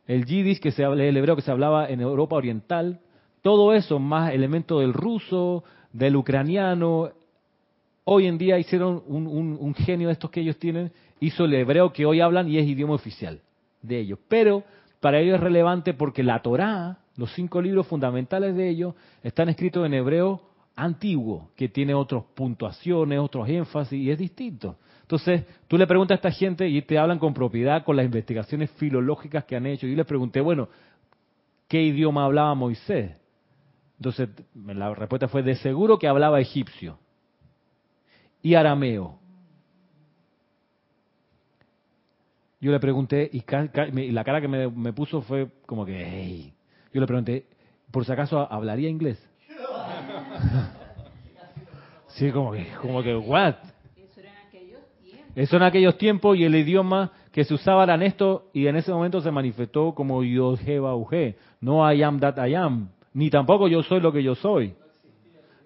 el yiddish, que se, es el hebreo que se hablaba en Europa Oriental, todo eso, más elementos del ruso, del ucraniano, hoy en día hicieron un, un genio de estos que ellos tienen, hizo el hebreo que hoy hablan y es idioma oficial. de ellos. Pero para ellos es relevante porque la Torá, los cinco libros fundamentales de ellos, están escritos en hebreo antiguo, que tiene otras puntuaciones, otros énfasis, y es distinto. Entonces, tú le preguntas a esta gente y te hablan con propiedad con las investigaciones filológicas que han hecho. Y yo le pregunté, bueno, ¿qué idioma hablaba Moisés? Entonces, la respuesta fue, de seguro que hablaba egipcio y arameo. Yo le pregunté, y la cara que me, puso fue como que, hey. Yo le pregunté, ¿por si acaso hablaría inglés? sí, como que, como que, what? Eso era en aquellos tiempos. Eso en aquellos tiempos y el idioma que se usaba era esto y en ese momento se manifestó como yo no I am that I am, ni tampoco yo soy lo que yo soy.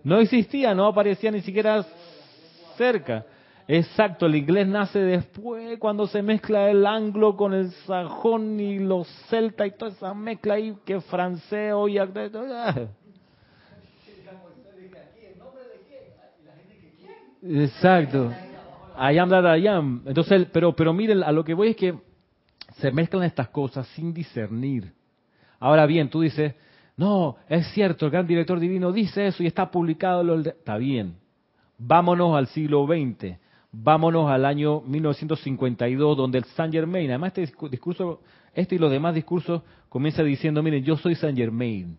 No existía, no aparecía ni siquiera cerca. Exacto, el inglés nace después cuando se mezcla el anglo con el sajón y los celtas y toda esa mezcla ahí que francés hoy. Exacto. I am that I. Entonces, pero, pero miren, a lo que voy es que se mezclan estas cosas sin discernir. Ahora bien, tú dices, no, es cierto, el gran director divino dice eso y está publicado. Lo... Está bien. Vámonos al siglo XX. Vámonos al año 1952, donde el Saint Germain, además este discurso, este y los demás discursos comienza diciendo, miren, yo soy Saint Germain,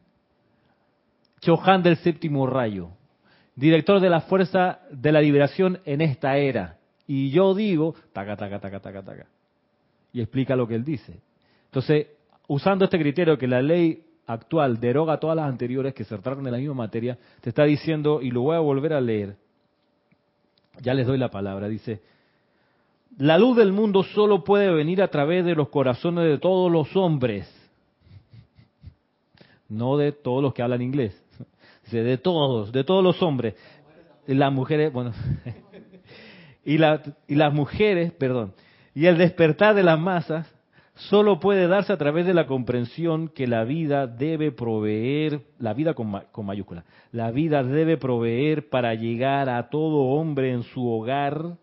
Chohan del séptimo rayo, director de la Fuerza de la Liberación en esta era. Y yo digo, taca, taca, taca, taca, taca. Y explica lo que él dice. Entonces, usando este criterio que la ley actual deroga todas las anteriores que se tratan de la misma materia, te está diciendo, y lo voy a volver a leer, ya les doy la palabra, dice, la luz del mundo solo puede venir a través de los corazones de todos los hombres, no de todos los que hablan inglés, dice, de todos, de todos los hombres. Las mujeres, bueno, y, y las mujeres, perdón, y el despertar de las masas solo puede darse a través de la comprensión que la vida debe proveer, la vida con, mayúscula, la vida debe proveer para llegar a todo hombre en su hogar,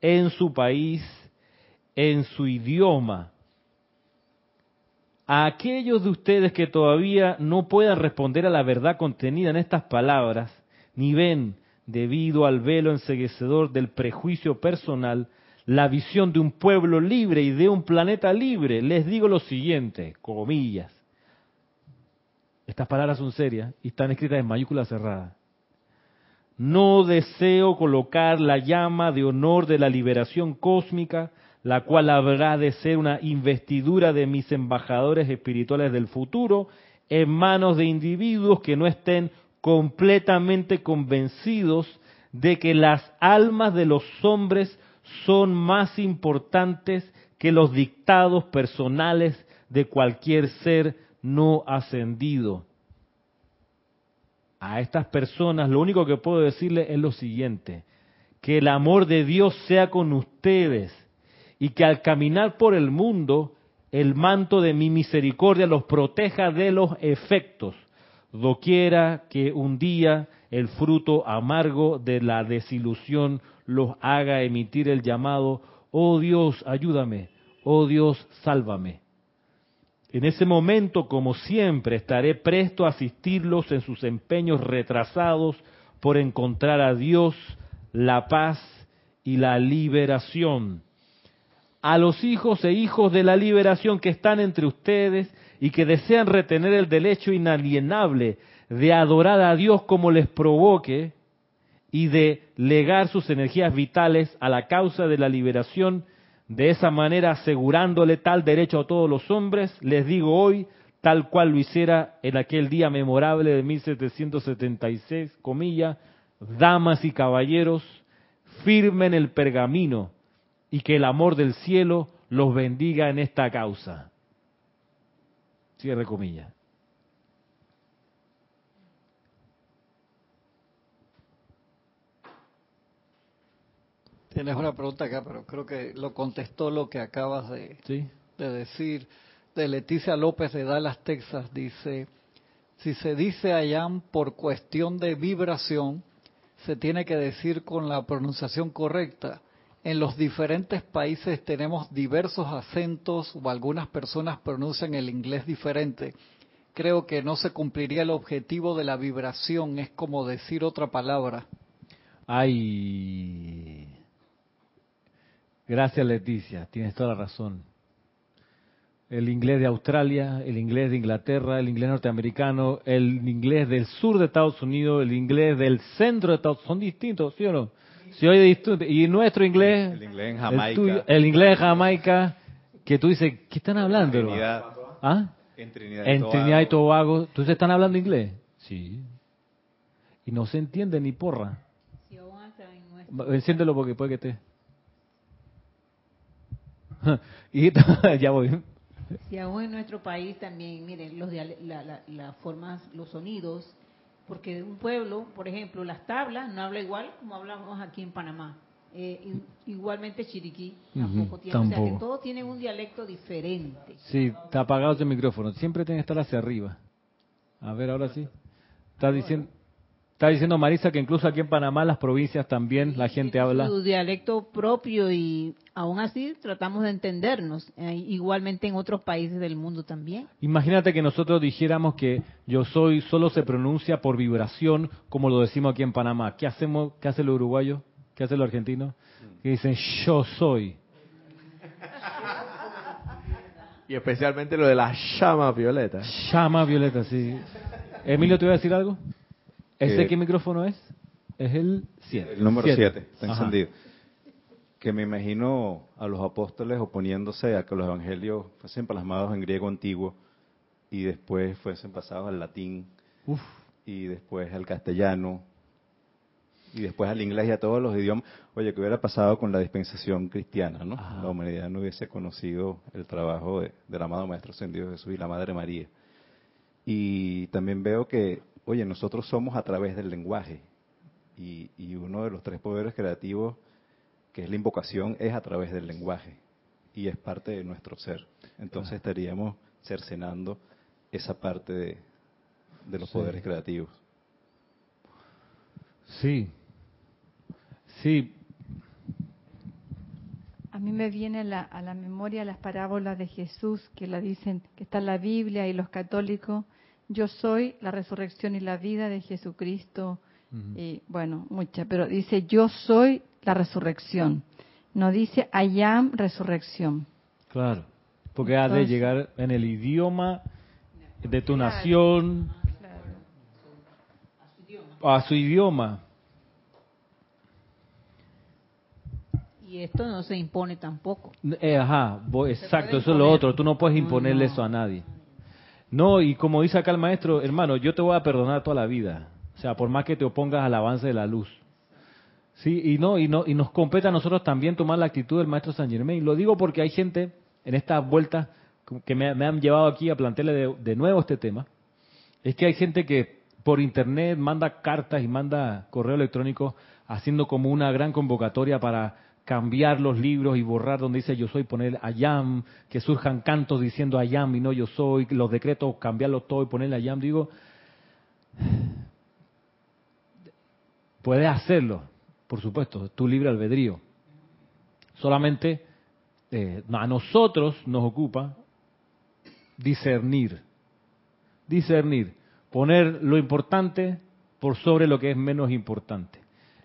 en su país, en su idioma. A aquellos de ustedes que todavía no puedan responder a la verdad contenida en estas palabras, ni ven, debido al velo enseguecedor del prejuicio personal, la visión de un pueblo libre y de un planeta libre, les digo lo siguiente, comillas. Estas palabras son serias y están escritas en mayúsculas cerradas. No deseo colocar la llama de honor de la liberación cósmica, la cual habrá de ser una investidura de mis embajadores espirituales del futuro, en manos de individuos que no estén completamente convencidos de que las almas de los hombres son más importantes que los dictados personales de cualquier ser no ascendido. A estas personas lo único que puedo decirles es lo siguiente, que el amor de Dios sea con ustedes y que al caminar por el mundo el manto de mi misericordia los proteja de los efectos, doquiera que un día el fruto amargo de la desilusión los haga emitir el llamado, oh Dios, ayúdame, oh Dios, sálvame. En ese momento, como siempre, estaré presto a asistirlos en sus empeños retrasados por encontrar a Dios, la paz y la liberación. A los hijos e hijos de la liberación que están entre ustedes y que desean retener el derecho inalienable de adorar a Dios como les provoque, y de legar sus energías vitales a la causa de la liberación, de esa manera asegurándole tal derecho a todos los hombres, les digo hoy, tal cual lo hiciera en aquel día memorable de 1776, comilla, damas y caballeros, firmen el pergamino y que el amor del cielo los bendiga en esta causa. Cierre comillas. Tienes una pregunta acá, pero creo que lo contestó lo que acabas de, de decir. De Leticia López de Dallas, Texas, dice, si se dice Ayam por cuestión de vibración, se tiene que decir con la pronunciación correcta. en los diferentes países tenemos diversos acentos o algunas personas pronuncian el inglés diferente. Creo que no se cumpliría el objetivo de la vibración, es como decir otra palabra. Ay. Gracias Leticia, tienes toda la razón. El inglés de Australia, el inglés de Inglaterra, el inglés norteamericano, el inglés del sur de Estados Unidos, el inglés del centro de Estados Unidos, son distintos, ¿sí o no? Si oye distinto. Y nuestro inglés, El inglés en el, Jamaica. tuyo- el inglés de Jamaica, que tú dices, ¿qué están hablando? en? Trinidad, ¿Ah? en Trinidad, En Tobago. Trinidad y Tobago, ¿tú están hablando inglés? Sí. Y no se entiende ni porra. En Enciéndelo porque puede que esté. y ya voy. si aún en nuestro país también, miren, los la- la- las formas, los sonidos, porque un pueblo, por ejemplo, las tablas no habla igual como hablamos aquí en Panamá. Eh, igualmente Chiriquí tampoco Ujú, tiene, o sea que tampoco. todos tienen un dialecto diferente. Sí, está apagado ese micrófono. Siempre tiene que estar hacia arriba. A ver, ahora sí. Está diciendo, está diciendo Marisa que incluso aquí en Panamá, las provincias también, la gente habla. su dialecto propio y aún así tratamos de entendernos. Eh, igualmente en otros países del mundo también. Imagínate que nosotros dijéramos que yo soy solo se pronuncia por vibración, como lo decimos aquí en Panamá. ¿Qué hacemos? ¿Qué hace el uruguayo? ¿Qué hace el argentino? Que dicen yo soy. Y especialmente lo de la llama violeta. Llama Violeta, sí. Emilio, ¿te iba a decir algo? ¿Ese Que- qué micrófono es? Es el 7. El número 7 está encendido. Que me imagino a los apóstoles oponiéndose a que los evangelios fuesen plasmados en griego antiguo y después fuesen pasados al latín Uf. y después al castellano y después al inglés y a todos los idiomas. Oye, ¿qué hubiera pasado con la dispensación cristiana? ¿no? Ajá. La humanidad no hubiese conocido el trabajo de- del amado Maestro Ascendido Jesús y la Madre María. Y también veo que, oye, nosotros somos a través del lenguaje. Y, y uno de los tres poderes creativos, que es la invocación, es a través del lenguaje. Y es parte de nuestro ser. Entonces estaríamos cercenando esa parte de, de los Sí. poderes creativos. Sí. Sí. A mí me viene la- a la memoria las parábolas de Jesús que la dicen, que está en la Biblia y los católicos. Yo soy la resurrección y la vida de Jesucristo. Y bueno, muchas, pero dice yo soy la resurrección. No dice I am resurrección. Claro. Porque ha de Entonces- llegar en el idioma de tu nación, a su idioma. Y esto no se impone tampoco. Eh, ajá, exacto, eso es lo otro. Tú no puedes imponerle No. eso a nadie. No, y como dice acá el maestro, hermano, yo te voy a perdonar toda la vida. O sea, por más que te opongas al avance de la luz. Sí, y no, y no, y nos compete a nosotros también tomar la actitud del maestro San Germain. Lo digo porque hay gente en estas vueltas que me, han llevado aquí a plantearle de nuevo este tema. Es que hay gente que por internet manda cartas y manda correo electrónico haciendo como una gran convocatoria para cambiar los libros y borrar donde dice yo soy, poner Ayam, que surjan cantos diciendo Ayam y no yo soy, los decretos cambiarlos todo y ponerle Ayam. Digo, puedes hacerlo, por supuesto, tu libre albedrío. Solamente eh, a nosotros nos ocupa discernir. Discernir. Poner lo importante por sobre lo que es menos importante.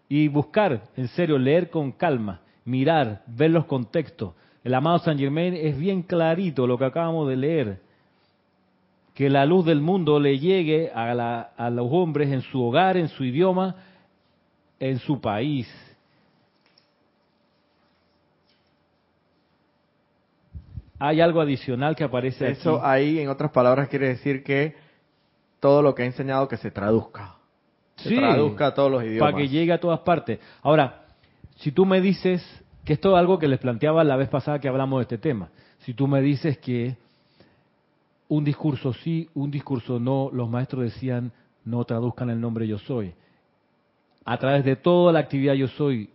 Y buscar, en serio, leer con calma, mirar, ver los contextos. El amado San Germain es bien clarito lo que acabamos de leer. Que la luz del mundo le llegue a, la- a los hombres en su hogar, en su idioma, en su país. Hay algo adicional que aparece Eso aquí. ahí, en otras palabras, quiere decir que todo lo que ha enseñado que se traduzca. Se Sí, traduzca a todos los idiomas. Para que llegue a todas partes. Ahora, si tú me dices, que esto es algo que les planteaba la vez pasada que hablamos de este tema, si tú me dices que un discurso sí, un discurso no, los maestros decían, no traduzcan el nombre yo soy. A través de toda la actividad yo soy,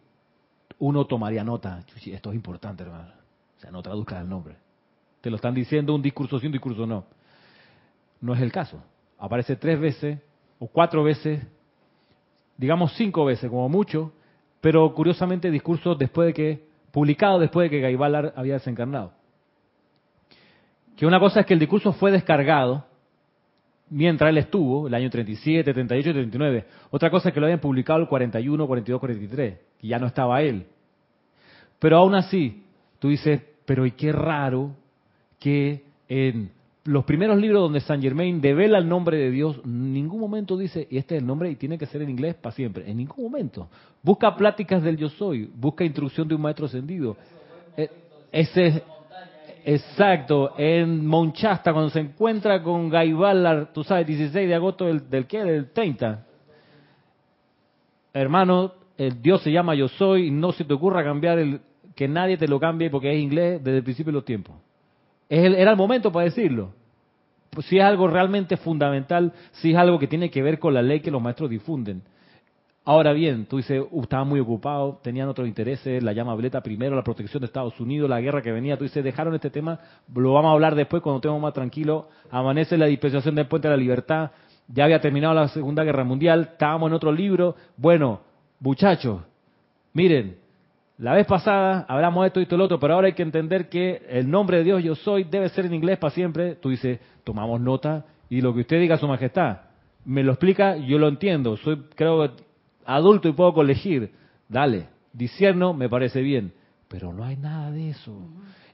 uno tomaría nota. Esto es importante, hermano. O sea, no traduzcan el nombre. Te lo están diciendo un discurso sí, un discurso no. No es el caso. Aparece tres veces o cuatro veces digamos cinco veces como mucho, pero curiosamente discursos después de que publicado después de que Guy Ballard había desencarnado. Que una cosa es que el discurso fue descargado mientras él estuvo, el año 37, 38 y 39. Otra cosa es que lo habían publicado el 41, 42, 43, que ya no estaba él. Pero aún así, tú dices, pero y qué raro que en los primeros libros donde Saint Germain devela el nombre de Dios, en ningún momento dice, y este es el nombre y tiene que ser en inglés para siempre. En ningún momento. Busca pláticas del yo soy, busca instrucción de un maestro ascendido. Eh, ese exacto, en Monchasta, cuando se encuentra con Guy Ballard, tú sabes, 16 de agosto del, del qué, del 30. Hermano, el Dios se llama yo soy, no se te ocurra cambiar el, que nadie te lo cambie porque es inglés desde el principio de los tiempos. Era el momento para decirlo. Si es algo realmente fundamental, si es algo que tiene que ver con la ley que los maestros difunden. Ahora bien, tú dices, uh, estaban muy ocupados, tenían otros intereses, la llama Bleta primero, la protección de Estados Unidos, la guerra que venía, tú dices, dejaron este tema, lo vamos a hablar después cuando estemos más tranquilos, amanece la dispensación del puente de la libertad, ya había terminado la Segunda Guerra Mundial, estábamos en otro libro, bueno, muchachos, miren, la vez pasada hablamos de esto y y lo otro, pero ahora hay que entender que el nombre de Dios yo soy debe ser en inglés para siempre. Tú dices, tomamos nota y lo que usted diga, su majestad, me lo explica, yo lo entiendo. Soy, creo, adulto y puedo colegir. Dale, disierno, me parece bien. Pero no hay nada de eso.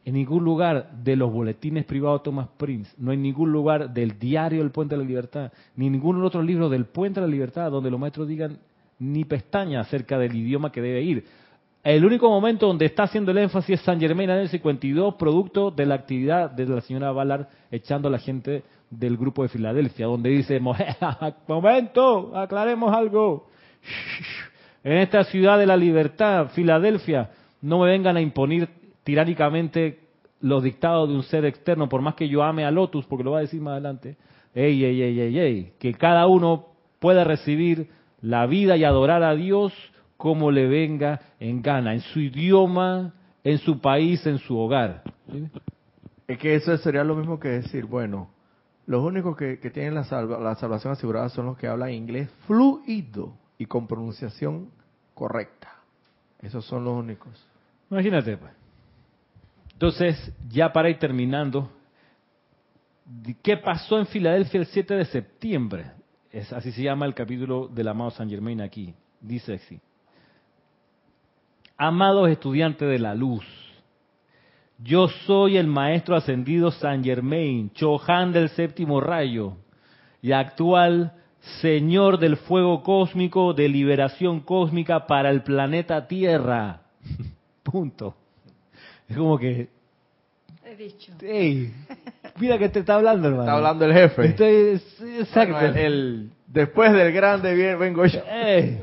En ningún lugar de los boletines privados Thomas Prince, no hay ningún lugar del diario del Puente de la Libertad, ni ningún otro libro del Puente de la Libertad donde los maestros digan ni pestaña acerca del idioma que debe ir. El único momento donde está haciendo el énfasis es San Germain en el 52, producto de la actividad de la señora Ballard echando a la gente del grupo de Filadelfia, donde dice, momento, aclaremos algo. En esta ciudad de la libertad, Filadelfia, no me vengan a imponer tiránicamente los dictados de un ser externo, por más que yo ame a Lotus, porque lo va a decir más adelante. Ey, ey, ey, ey, ey, que cada uno pueda recibir la vida y adorar a Dios como le venga en gana, en su idioma, en su país, en su hogar. ¿Sí? Es que eso sería lo mismo que decir, bueno, los únicos que, que tienen la, salva- la salvación asegurada son los que hablan inglés fluido y con pronunciación correcta. Esos son los únicos. Imagínate, pues. Entonces, ya para ir terminando, ¿qué pasó en Filadelfia el 7 de septiembre? Es, así se llama el capítulo del amado San Germain aquí. Dice así. Amados estudiantes de la luz, yo soy el maestro ascendido San Germain, Chohan del séptimo rayo y actual señor del fuego cósmico de liberación cósmica para el planeta Tierra. Punto. Es como que, He dicho. hey, mira que te está hablando, hermano. Está hablando el jefe. Estoy- sí, exacto. Bueno, el, el- después del grande bien vengo yo. Ey.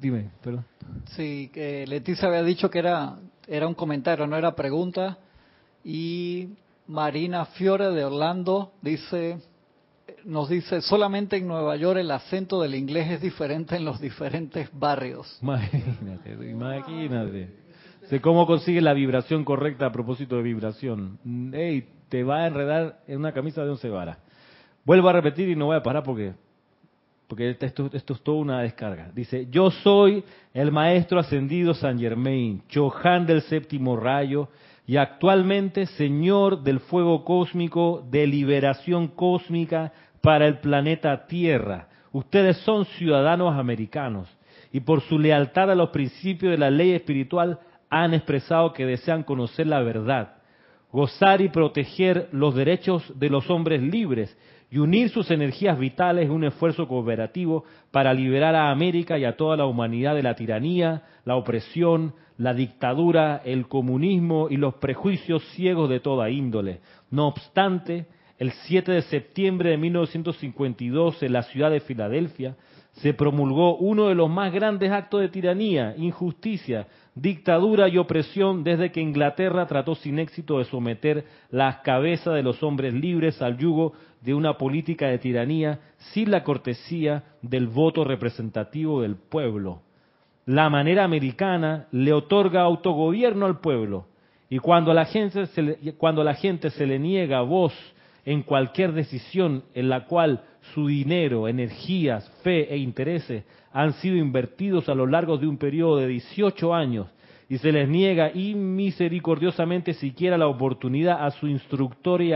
Dime, perdón. Sí, que Leticia había dicho que era, era un comentario, no era pregunta. Y Marina Fiore de Orlando dice, nos dice, solamente en Nueva York el acento del inglés es diferente en los diferentes barrios. Imagínate, imagínate. Sé cómo consigue la vibración correcta a propósito de vibración. Ey, te va a enredar en una camisa de once varas. Vuelvo a repetir y no voy a parar porque porque esto, es toda una descarga. Dice, yo soy el maestro ascendido San Germain, Chohan del séptimo rayo y actualmente señor del fuego cósmico de liberación cósmica para el planeta Tierra. Ustedes son ciudadanos americanos y por su lealtad a los principios de la ley espiritual han expresado que desean conocer la verdad, gozar y proteger los derechos de los hombres libres y unir sus energías vitales en un esfuerzo cooperativo para liberar a América y a toda la humanidad de la tiranía, la opresión, la dictadura, el comunismo y los prejuicios ciegos de toda índole. No obstante, el 7 de septiembre de 1952 en la ciudad de Filadelfia se promulgó uno de los más grandes actos de tiranía, injusticia, dictadura y opresión desde que Inglaterra trató sin éxito de someter las cabezas de los hombres libres al yugo de una política de tiranía sin la cortesía del voto representativo del pueblo. La manera americana le otorga autogobierno al pueblo y cuando a la gente se le, cuando a la gente se le niega voz en cualquier decisión en la cual su dinero, energías, fe e intereses han sido invertidos a lo largo de un periodo de 18 años y se les niega inmisericordiosamente siquiera la oportunidad a su instructor y,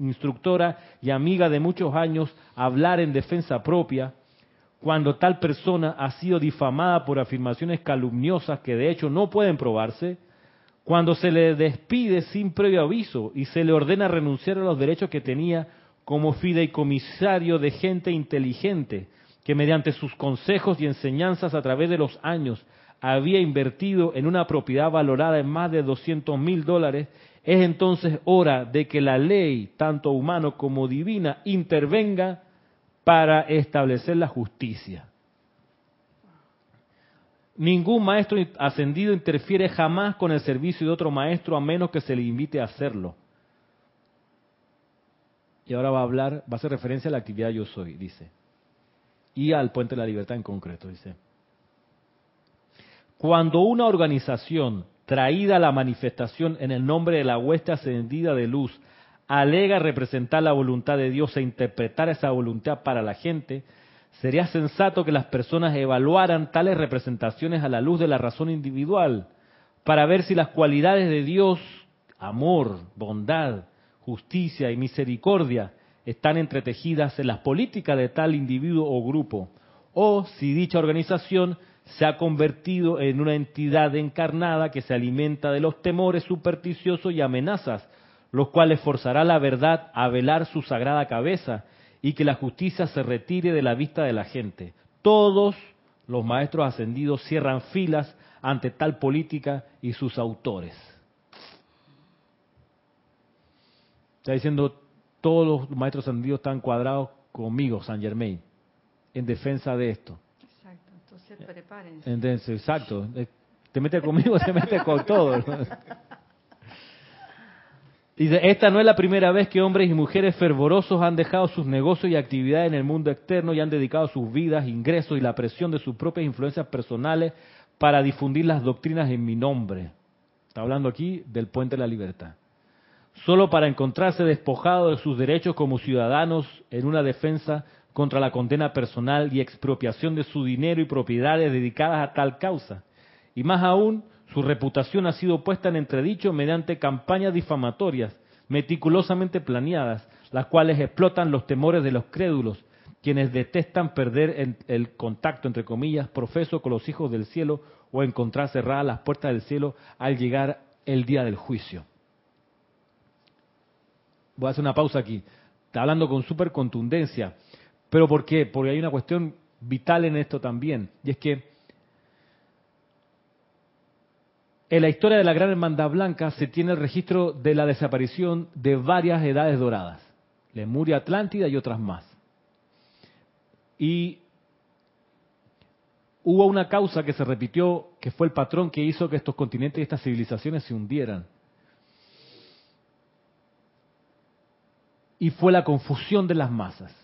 instructora y amiga de muchos años hablar en defensa propia, cuando tal persona ha sido difamada por afirmaciones calumniosas que de hecho no pueden probarse, cuando se le despide sin previo aviso y se le ordena renunciar a los derechos que tenía como fideicomisario de gente inteligente, que mediante sus consejos y enseñanzas a través de los años había invertido en una propiedad valorada en más de 200 mil dólares, es entonces hora de que la ley, tanto humana como divina, intervenga para establecer la justicia. Ningún maestro ascendido interfiere jamás con el servicio de otro maestro a menos que se le invite a hacerlo. Y ahora va a hablar, va a hacer referencia a la actividad yo soy, dice. Y al puente de la libertad en concreto, dice. Cuando una organización traída a la manifestación en el nombre de la hueste ascendida de luz alega representar la voluntad de Dios e interpretar esa voluntad para la gente, sería sensato que las personas evaluaran tales representaciones a la luz de la razón individual para ver si las cualidades de Dios, amor, bondad, justicia y misericordia, están entretejidas en las políticas de tal individuo o grupo, o si dicha organización se ha convertido en una entidad encarnada que se alimenta de los temores supersticiosos y amenazas, los cuales forzará la verdad a velar su sagrada cabeza y que la justicia se retire de la vista de la gente. Todos los maestros ascendidos cierran filas ante tal política y sus autores. Está diciendo, todos los maestros ascendidos están cuadrados conmigo, San Germain, en defensa de esto. Prepárense. exacto. Eh, te mete conmigo, te mete con todo. Dice, esta no es la primera vez que hombres y mujeres fervorosos han dejado sus negocios y actividades en el mundo externo y han dedicado sus vidas, ingresos y la presión de sus propias influencias personales para difundir las doctrinas en mi nombre. Está hablando aquí del puente de la libertad. Solo para encontrarse despojado de sus derechos como ciudadanos en una defensa contra la condena personal y expropiación de su dinero y propiedades dedicadas a tal causa. Y más aún, su reputación ha sido puesta en entredicho mediante campañas difamatorias, meticulosamente planeadas, las cuales explotan los temores de los crédulos, quienes detestan perder el, contacto, entre comillas, profeso con los hijos del cielo o encontrar cerradas las puertas del cielo al llegar el día del juicio. Voy a hacer una pausa aquí. Está hablando con súper contundencia. ¿Pero por qué? Porque hay una cuestión vital en esto también, y es que en la historia de la Gran Hermandad Blanca se tiene el registro de la desaparición de varias edades doradas, Lemuria, Atlántida y otras más. Y hubo una causa que se repitió, que fue el patrón que hizo que estos continentes y estas civilizaciones se hundieran. Y fue la confusión de las masas.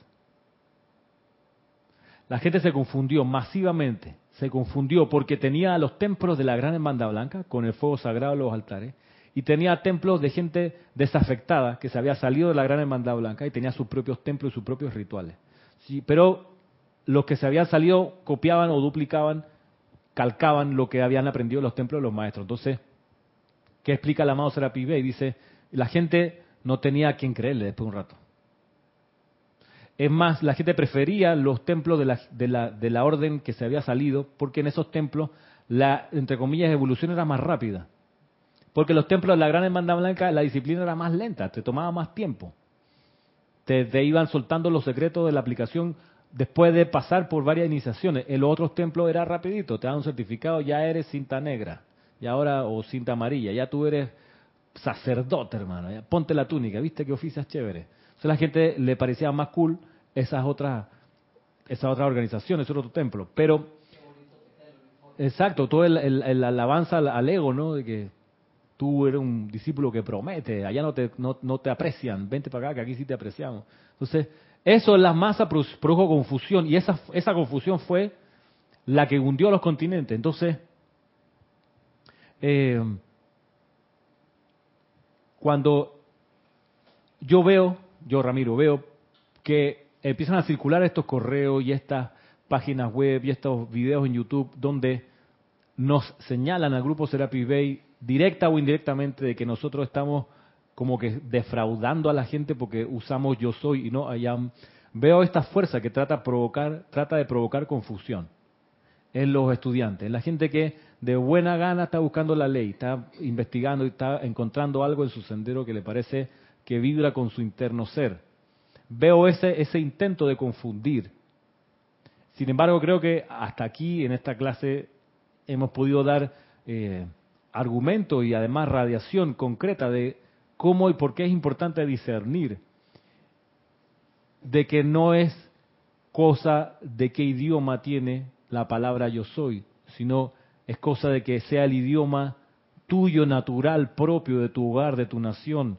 La gente se confundió masivamente, se confundió porque tenía los templos de la Gran Hermandad Blanca con el fuego sagrado de los altares y tenía templos de gente desafectada que se había salido de la Gran Hermandad Blanca y tenía sus propios templos y sus propios rituales. Pero los que se habían salido copiaban o duplicaban, calcaban lo que habían aprendido los templos de los maestros. Entonces, ¿qué explica el amado Serapi Y dice, la gente no tenía a quien creerle después de un rato. Es más, la gente prefería los templos de la, de, la, de la orden que se había salido, porque en esos templos la, entre comillas, evolución era más rápida. Porque los templos de la Gran Hermandad Blanca, la disciplina era más lenta, te tomaba más tiempo. Te, iban soltando los secretos de la aplicación después de pasar por varias iniciaciones. En los otros templos era rapidito, te dan un certificado, ya eres cinta negra, y ahora, o cinta amarilla, ya tú eres sacerdote, hermano, ponte la túnica, viste que oficias chévere a la gente le parecía más cool esas otras, esas otras organizaciones, ese otro templo. Pero, exacto, todo el, el, alabanza al, ego, ¿no? De que tú eres un discípulo que promete, allá no te, no, no te aprecian, vente para acá que aquí sí te apreciamos. Entonces, eso en las masas produjo confusión y esa, esa confusión fue la que hundió los continentes. Entonces, eh, cuando yo veo yo Ramiro, veo que empiezan a circular estos correos y estas páginas web y estos videos en YouTube donde nos señalan al grupo Serapis Bay directa o indirectamente de que nosotros estamos como que defraudando a la gente porque usamos yo soy y no allá. Veo esta fuerza que trata, provocar, trata de provocar confusión en los estudiantes, en la gente que de buena gana está buscando la ley, está investigando y está encontrando algo en su sendero que le parece que vibra con su interno ser. Veo ese, ese intento de confundir. Sin embargo, creo que hasta aquí en esta clase hemos podido dar eh, argumento y además radiación concreta de cómo y por qué es importante discernir de que no es cosa de qué idioma tiene la palabra yo soy, sino es cosa de que sea el idioma tuyo natural, propio de tu hogar, de tu nación,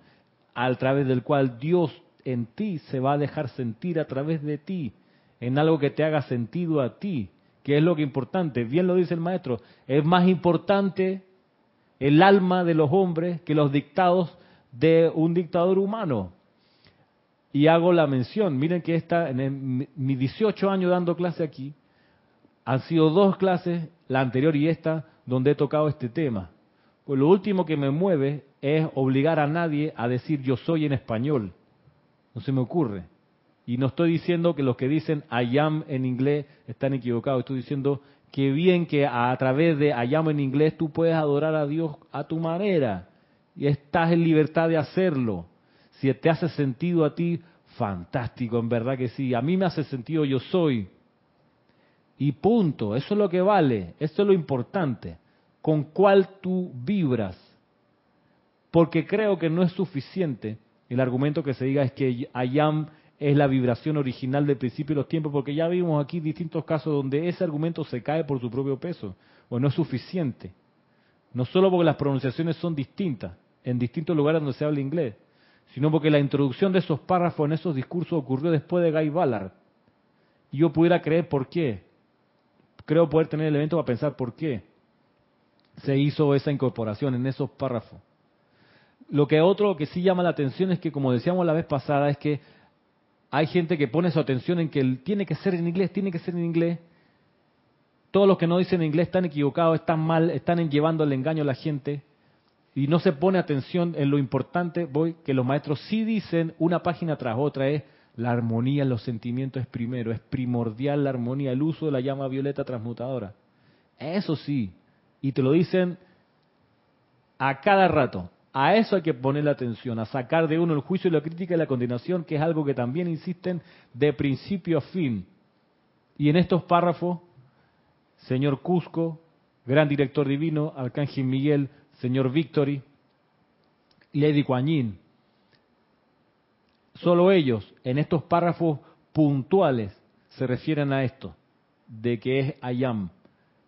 a través del cual Dios en ti se va a dejar sentir a través de ti, en algo que te haga sentido a ti, que es lo que es importante. Bien lo dice el maestro, es más importante el alma de los hombres que los dictados de un dictador humano. Y hago la mención, miren que esta, en mis 18 años dando clase aquí, han sido dos clases, la anterior y esta, donde he tocado este tema. Pues lo último que me mueve es obligar a nadie a decir yo soy en español. No se me ocurre. Y no estoy diciendo que los que dicen I am en inglés están equivocados. Estoy diciendo que bien que a través de I am en inglés tú puedes adorar a Dios a tu manera. Y estás en libertad de hacerlo. Si te hace sentido a ti, fantástico, en verdad que sí. A mí me hace sentido yo soy. Y punto, eso es lo que vale, eso es lo importante, con cuál tú vibras. Porque creo que no es suficiente el argumento que se diga es que Ayam es la vibración original del principio de los tiempos, porque ya vimos aquí distintos casos donde ese argumento se cae por su propio peso, o no es suficiente. No solo porque las pronunciaciones son distintas en distintos lugares donde se habla inglés, sino porque la introducción de esos párrafos en esos discursos ocurrió después de Guy Ballard. Y yo pudiera creer por qué creo poder tener elementos para pensar por qué se hizo esa incorporación en esos párrafos. Lo que otro que sí llama la atención es que, como decíamos la vez pasada, es que hay gente que pone su atención en que tiene que ser en inglés, tiene que ser en inglés. Todos los que no dicen inglés están equivocados, están mal, están llevando el engaño a la gente y no se pone atención en lo importante, voy, que los maestros sí dicen una página tras otra, es la armonía en los sentimientos es primero, es primordial la armonía, el uso de la llama violeta transmutadora. Eso sí, y te lo dicen a cada rato. A eso hay que poner atención, a sacar de uno el juicio y la crítica y la condenación, que es algo que también insisten de principio a fin. Y en estos párrafos, señor Cusco, gran director divino, Arcángel Miguel, señor Victory, Lady Kuan Solo ellos, en estos párrafos puntuales, se refieren a esto, de que es Ayam.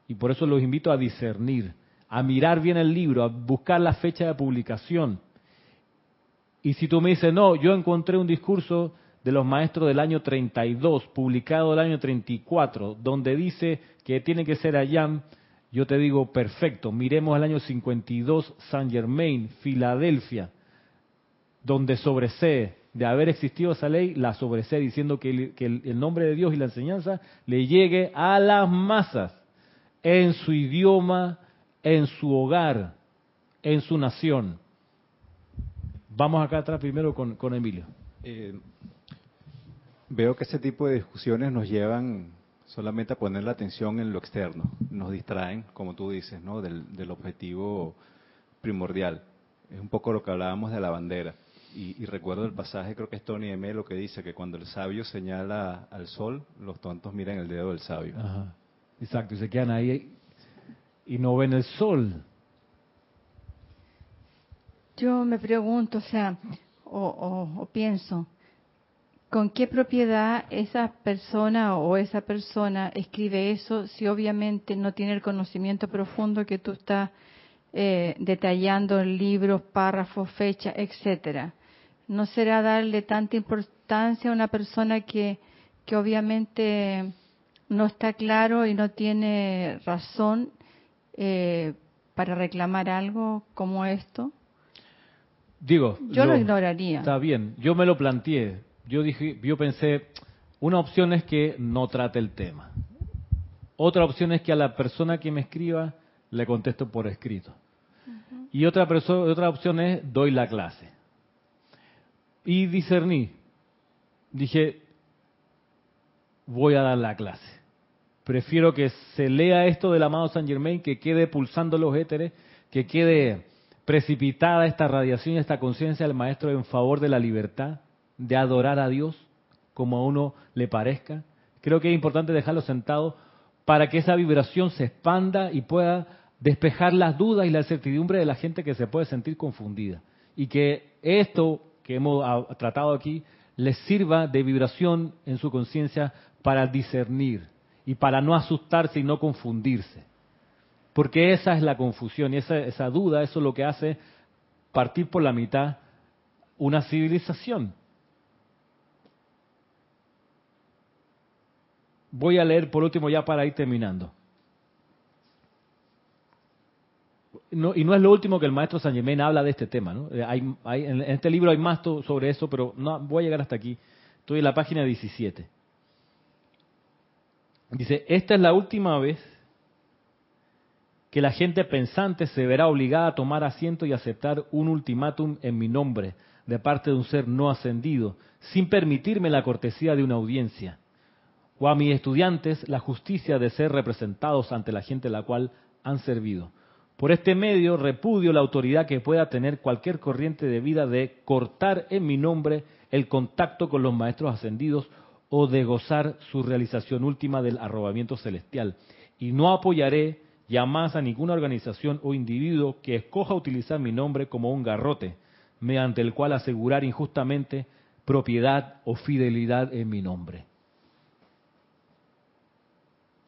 Y por eso los invito a discernir, a mirar bien el libro, a buscar la fecha de publicación. Y si tú me dices, no, yo encontré un discurso de los maestros del año 32, publicado el año 34, donde dice que tiene que ser Ayam, yo te digo, perfecto, miremos el año 52, Saint Germain, Filadelfia, donde sobresee de haber existido esa ley, la sobresee diciendo que, el, nombre de Dios y la enseñanza le llegue a las masas, en su idioma, en su hogar, en su nación. Vamos acá atrás primero con, con Emilio. Eh, veo que ese tipo de discusiones nos llevan solamente a poner la atención en lo externo, nos distraen, como tú dices, ¿no? del, del objetivo primordial. Es un poco lo que hablábamos de la bandera y, recuerdo el pasaje, creo que es Tony M. lo que dice, que cuando el sabio señala al sol, los tontos miran el dedo del sabio. Exacto, y se quedan ahí y no ven el sol. Yo me pregunto, o sea, o, pienso, ¿con qué propiedad esa persona o esa persona escribe eso si obviamente no tiene el conocimiento profundo que tú estás eh, detallando en libros, párrafos, fechas, etcétera? no será darle tanta importancia a una persona que, que obviamente no está claro y no tiene razón eh, para reclamar algo como esto? Digo, Yo lo ignoraría. Está bien, yo me lo planteé. Yo dije, yo pensé, una opción es que no trate el tema. Otra opción es que a la persona que me escriba le contesto por escrito. Y otra, perso- otra opción es doy la clase. Y discerní. Dije, voy a dar la clase. Prefiero que se lea esto del amado San Germain, que quede pulsando los éteres, que quede precipitada esta radiación y esta conciencia del Maestro en favor de la libertad, de adorar a Dios como a uno le parezca. Creo que es importante dejarlo sentado para que esa vibración se expanda y pueda despejar las dudas y la incertidumbre de la gente que se puede sentir confundida. Y que esto que hemos tratado aquí les sirva de vibración en su conciencia para discernir y para no asustarse y no confundirse. Porque esa es la confusión y esa, esa duda, eso es lo que hace partir por la mitad una civilización. Voy a leer por último ya para ir terminando. No, y no es lo último que el maestro San Germain habla de este tema. ¿no? Eh, Hay, hay- en este libro hay más sobre eso, pero no voy a llegar hasta aquí. Estoy en la página 17. Dice, esta es la última vez que la gente pensante se verá obligada a tomar asiento y aceptar un ultimátum en mi nombre de parte de un ser no ascendido, sin permitirme la cortesía de una audiencia, o a mis estudiantes la justicia de ser representados ante la gente a la cual han servido. Por este medio repudio la autoridad que pueda tener cualquier corriente de vida de cortar en mi nombre el contacto con los maestros ascendidos o de gozar su realización última del arrobamiento celestial. Y no apoyaré jamás a ninguna organización o individuo que escoja utilizar mi nombre como un garrote, mediante el cual asegurar injustamente propiedad o fidelidad en mi nombre.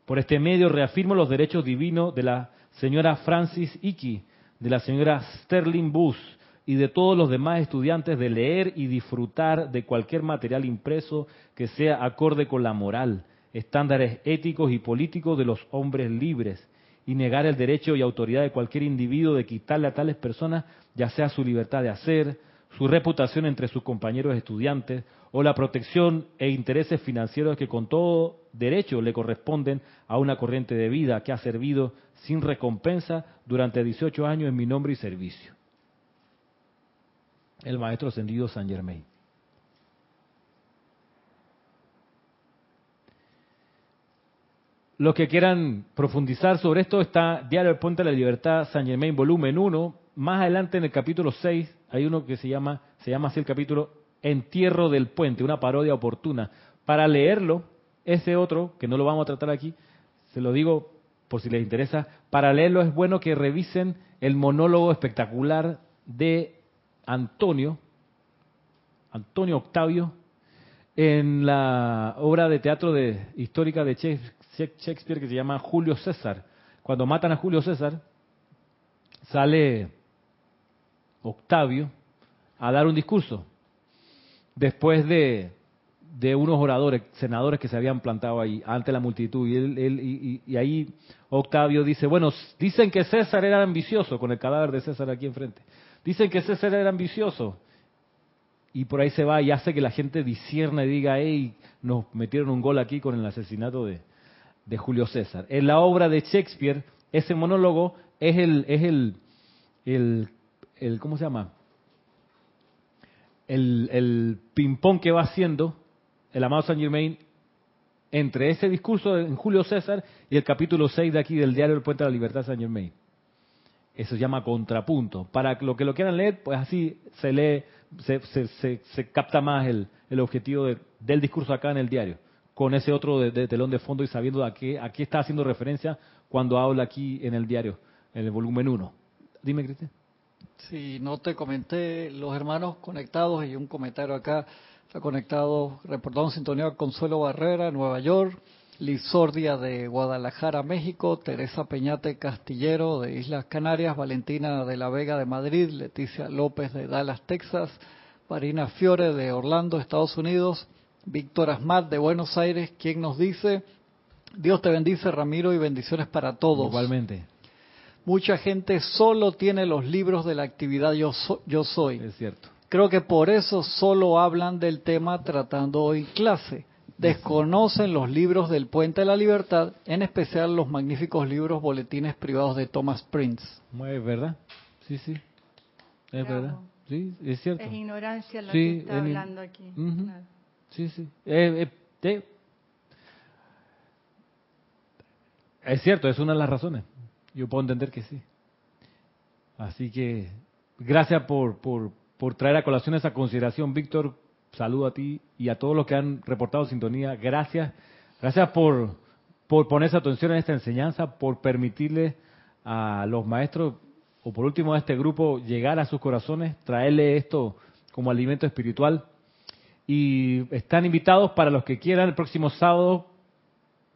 Por este medio reafirmo los derechos divinos de la señora Francis Icky, de la señora Sterling Bus y de todos los demás estudiantes de leer y disfrutar de cualquier material impreso que sea acorde con la moral, estándares éticos y políticos de los hombres libres, y negar el derecho y autoridad de cualquier individuo de quitarle a tales personas ya sea su libertad de hacer, su reputación entre sus compañeros estudiantes o la protección e intereses financieros que con todo derecho le corresponden a una corriente de vida que ha servido sin recompensa durante 18 años en mi nombre y servicio. El maestro ascendido San Germain. Los que quieran profundizar sobre esto está Diario del Puente de la Libertad, San Germain, volumen 1. Más adelante en el capítulo 6 hay uno que se llama, se llama así el capítulo Entierro del Puente, una parodia oportuna. Para leerlo, ese otro, que no lo vamos a tratar aquí, se lo digo por si les interesa, para leerlo es bueno que revisen el monólogo espectacular de Antonio, Antonio Octavio, en la obra de teatro de, histórica de Shakespeare que se llama Julio César. Cuando matan a Julio César, sale Octavio a dar un discurso después de, de unos oradores, senadores que se habían plantado ahí ante la multitud. Y, él, él- y- y- ahí Octavio dice, bueno, dicen que César era ambicioso, con el cadáver de César aquí enfrente. Dicen que César era ambicioso. Y por ahí se va y hace que la gente discierna y diga, hey, nos metieron un gol aquí con el asesinato de, de Julio César. En la obra de Shakespeare, ese monólogo es el, es el, el, el ¿cómo se llama? El, el ping-pong que va haciendo el amado Saint Germain entre ese discurso en Julio César y el capítulo 6 de aquí del diario El Puente de la Libertad Saint Germain. Eso se llama contrapunto. Para lo que lo quieran leer, pues así se lee, se, se, se, capta más el, el objetivo de- del discurso acá en el diario, con ese otro de, telón de fondo y sabiendo a qué, a qué está haciendo referencia cuando habla aquí en el diario, en el volumen 1. Dime, Cristian. Si no te comenté, los hermanos conectados y un comentario acá, está conectado, reportado en sintonía Consuelo Barrera, Nueva York, Liz Sordia de Guadalajara, México, Teresa Peñate Castillero de Islas Canarias, Valentina de la Vega de Madrid, Leticia López de Dallas, Texas, Marina Fiore de Orlando, Estados Unidos, Víctor Asmat de Buenos Aires, quien nos dice, Dios te bendice Ramiro y bendiciones para todos. Igualmente. Mucha gente solo tiene los libros de la actividad yo, so- yo soy. Es cierto. Creo que por eso solo hablan del tema tratando hoy clase. Desconocen los libros del Puente de la Libertad, en especial los magníficos libros boletines privados de Thomas Prince. Es verdad. Sí, sí. Es Bravo. verdad. Sí, es cierto. Es ignorancia lo Sí, que está hablando aquí. Claro. Sí, sí. Eh, eh, eh, Es cierto, es una de las razones. Yo puedo entender que sí. Así que gracias por, por, por traer a colación esa consideración, Víctor. Saludo a ti y a todos los que han reportado sintonía. Gracias. Gracias por, por ponerse atención en esta enseñanza, por permitirle a los maestros, o por último a este grupo, llegar a sus corazones, traerle esto como alimento espiritual. Y están invitados para los que quieran el próximo sábado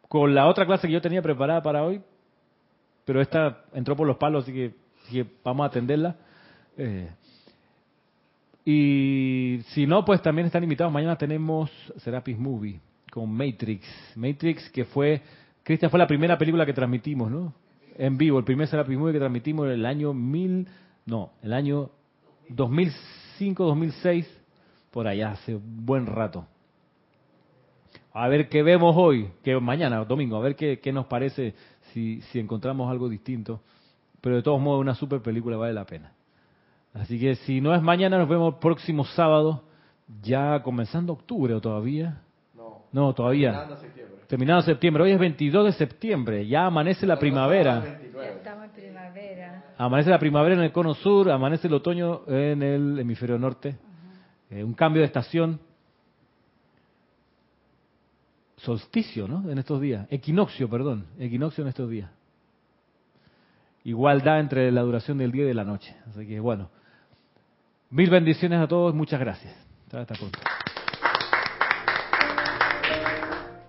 con la otra clase que yo tenía preparada para hoy, pero esta entró por los palos, así que, así que vamos a atenderla. Eh, y si no, pues también están invitados. Mañana tenemos Serapis Movie con Matrix. Matrix, que fue, Cristian, fue la primera película que transmitimos, ¿no? En vivo, el primer Serapis Movie que transmitimos en el año 1000, no, el año 2005, 2006, por allá, hace un buen rato. A ver qué vemos hoy, que mañana, domingo, a ver qué, qué nos parece si, si encontramos algo distinto. Pero de todos modos, una super película vale la pena. Así que si no es mañana, nos vemos el próximo sábado, ya comenzando octubre o todavía. No. No, todavía. Terminando septiembre. Terminado septiembre. Hoy es 22 de septiembre. Ya amanece la primavera. Ya estamos en primavera. Amanece la primavera en el cono sur, amanece el otoño en el hemisferio norte. Eh, un cambio de estación. Solsticio, ¿no? En estos días. Equinoccio, perdón. Equinoccio en estos días. Igualdad entre la duración del día y de la noche. Así que bueno. Mil bendiciones a todos. Muchas gracias. Hasta pronto.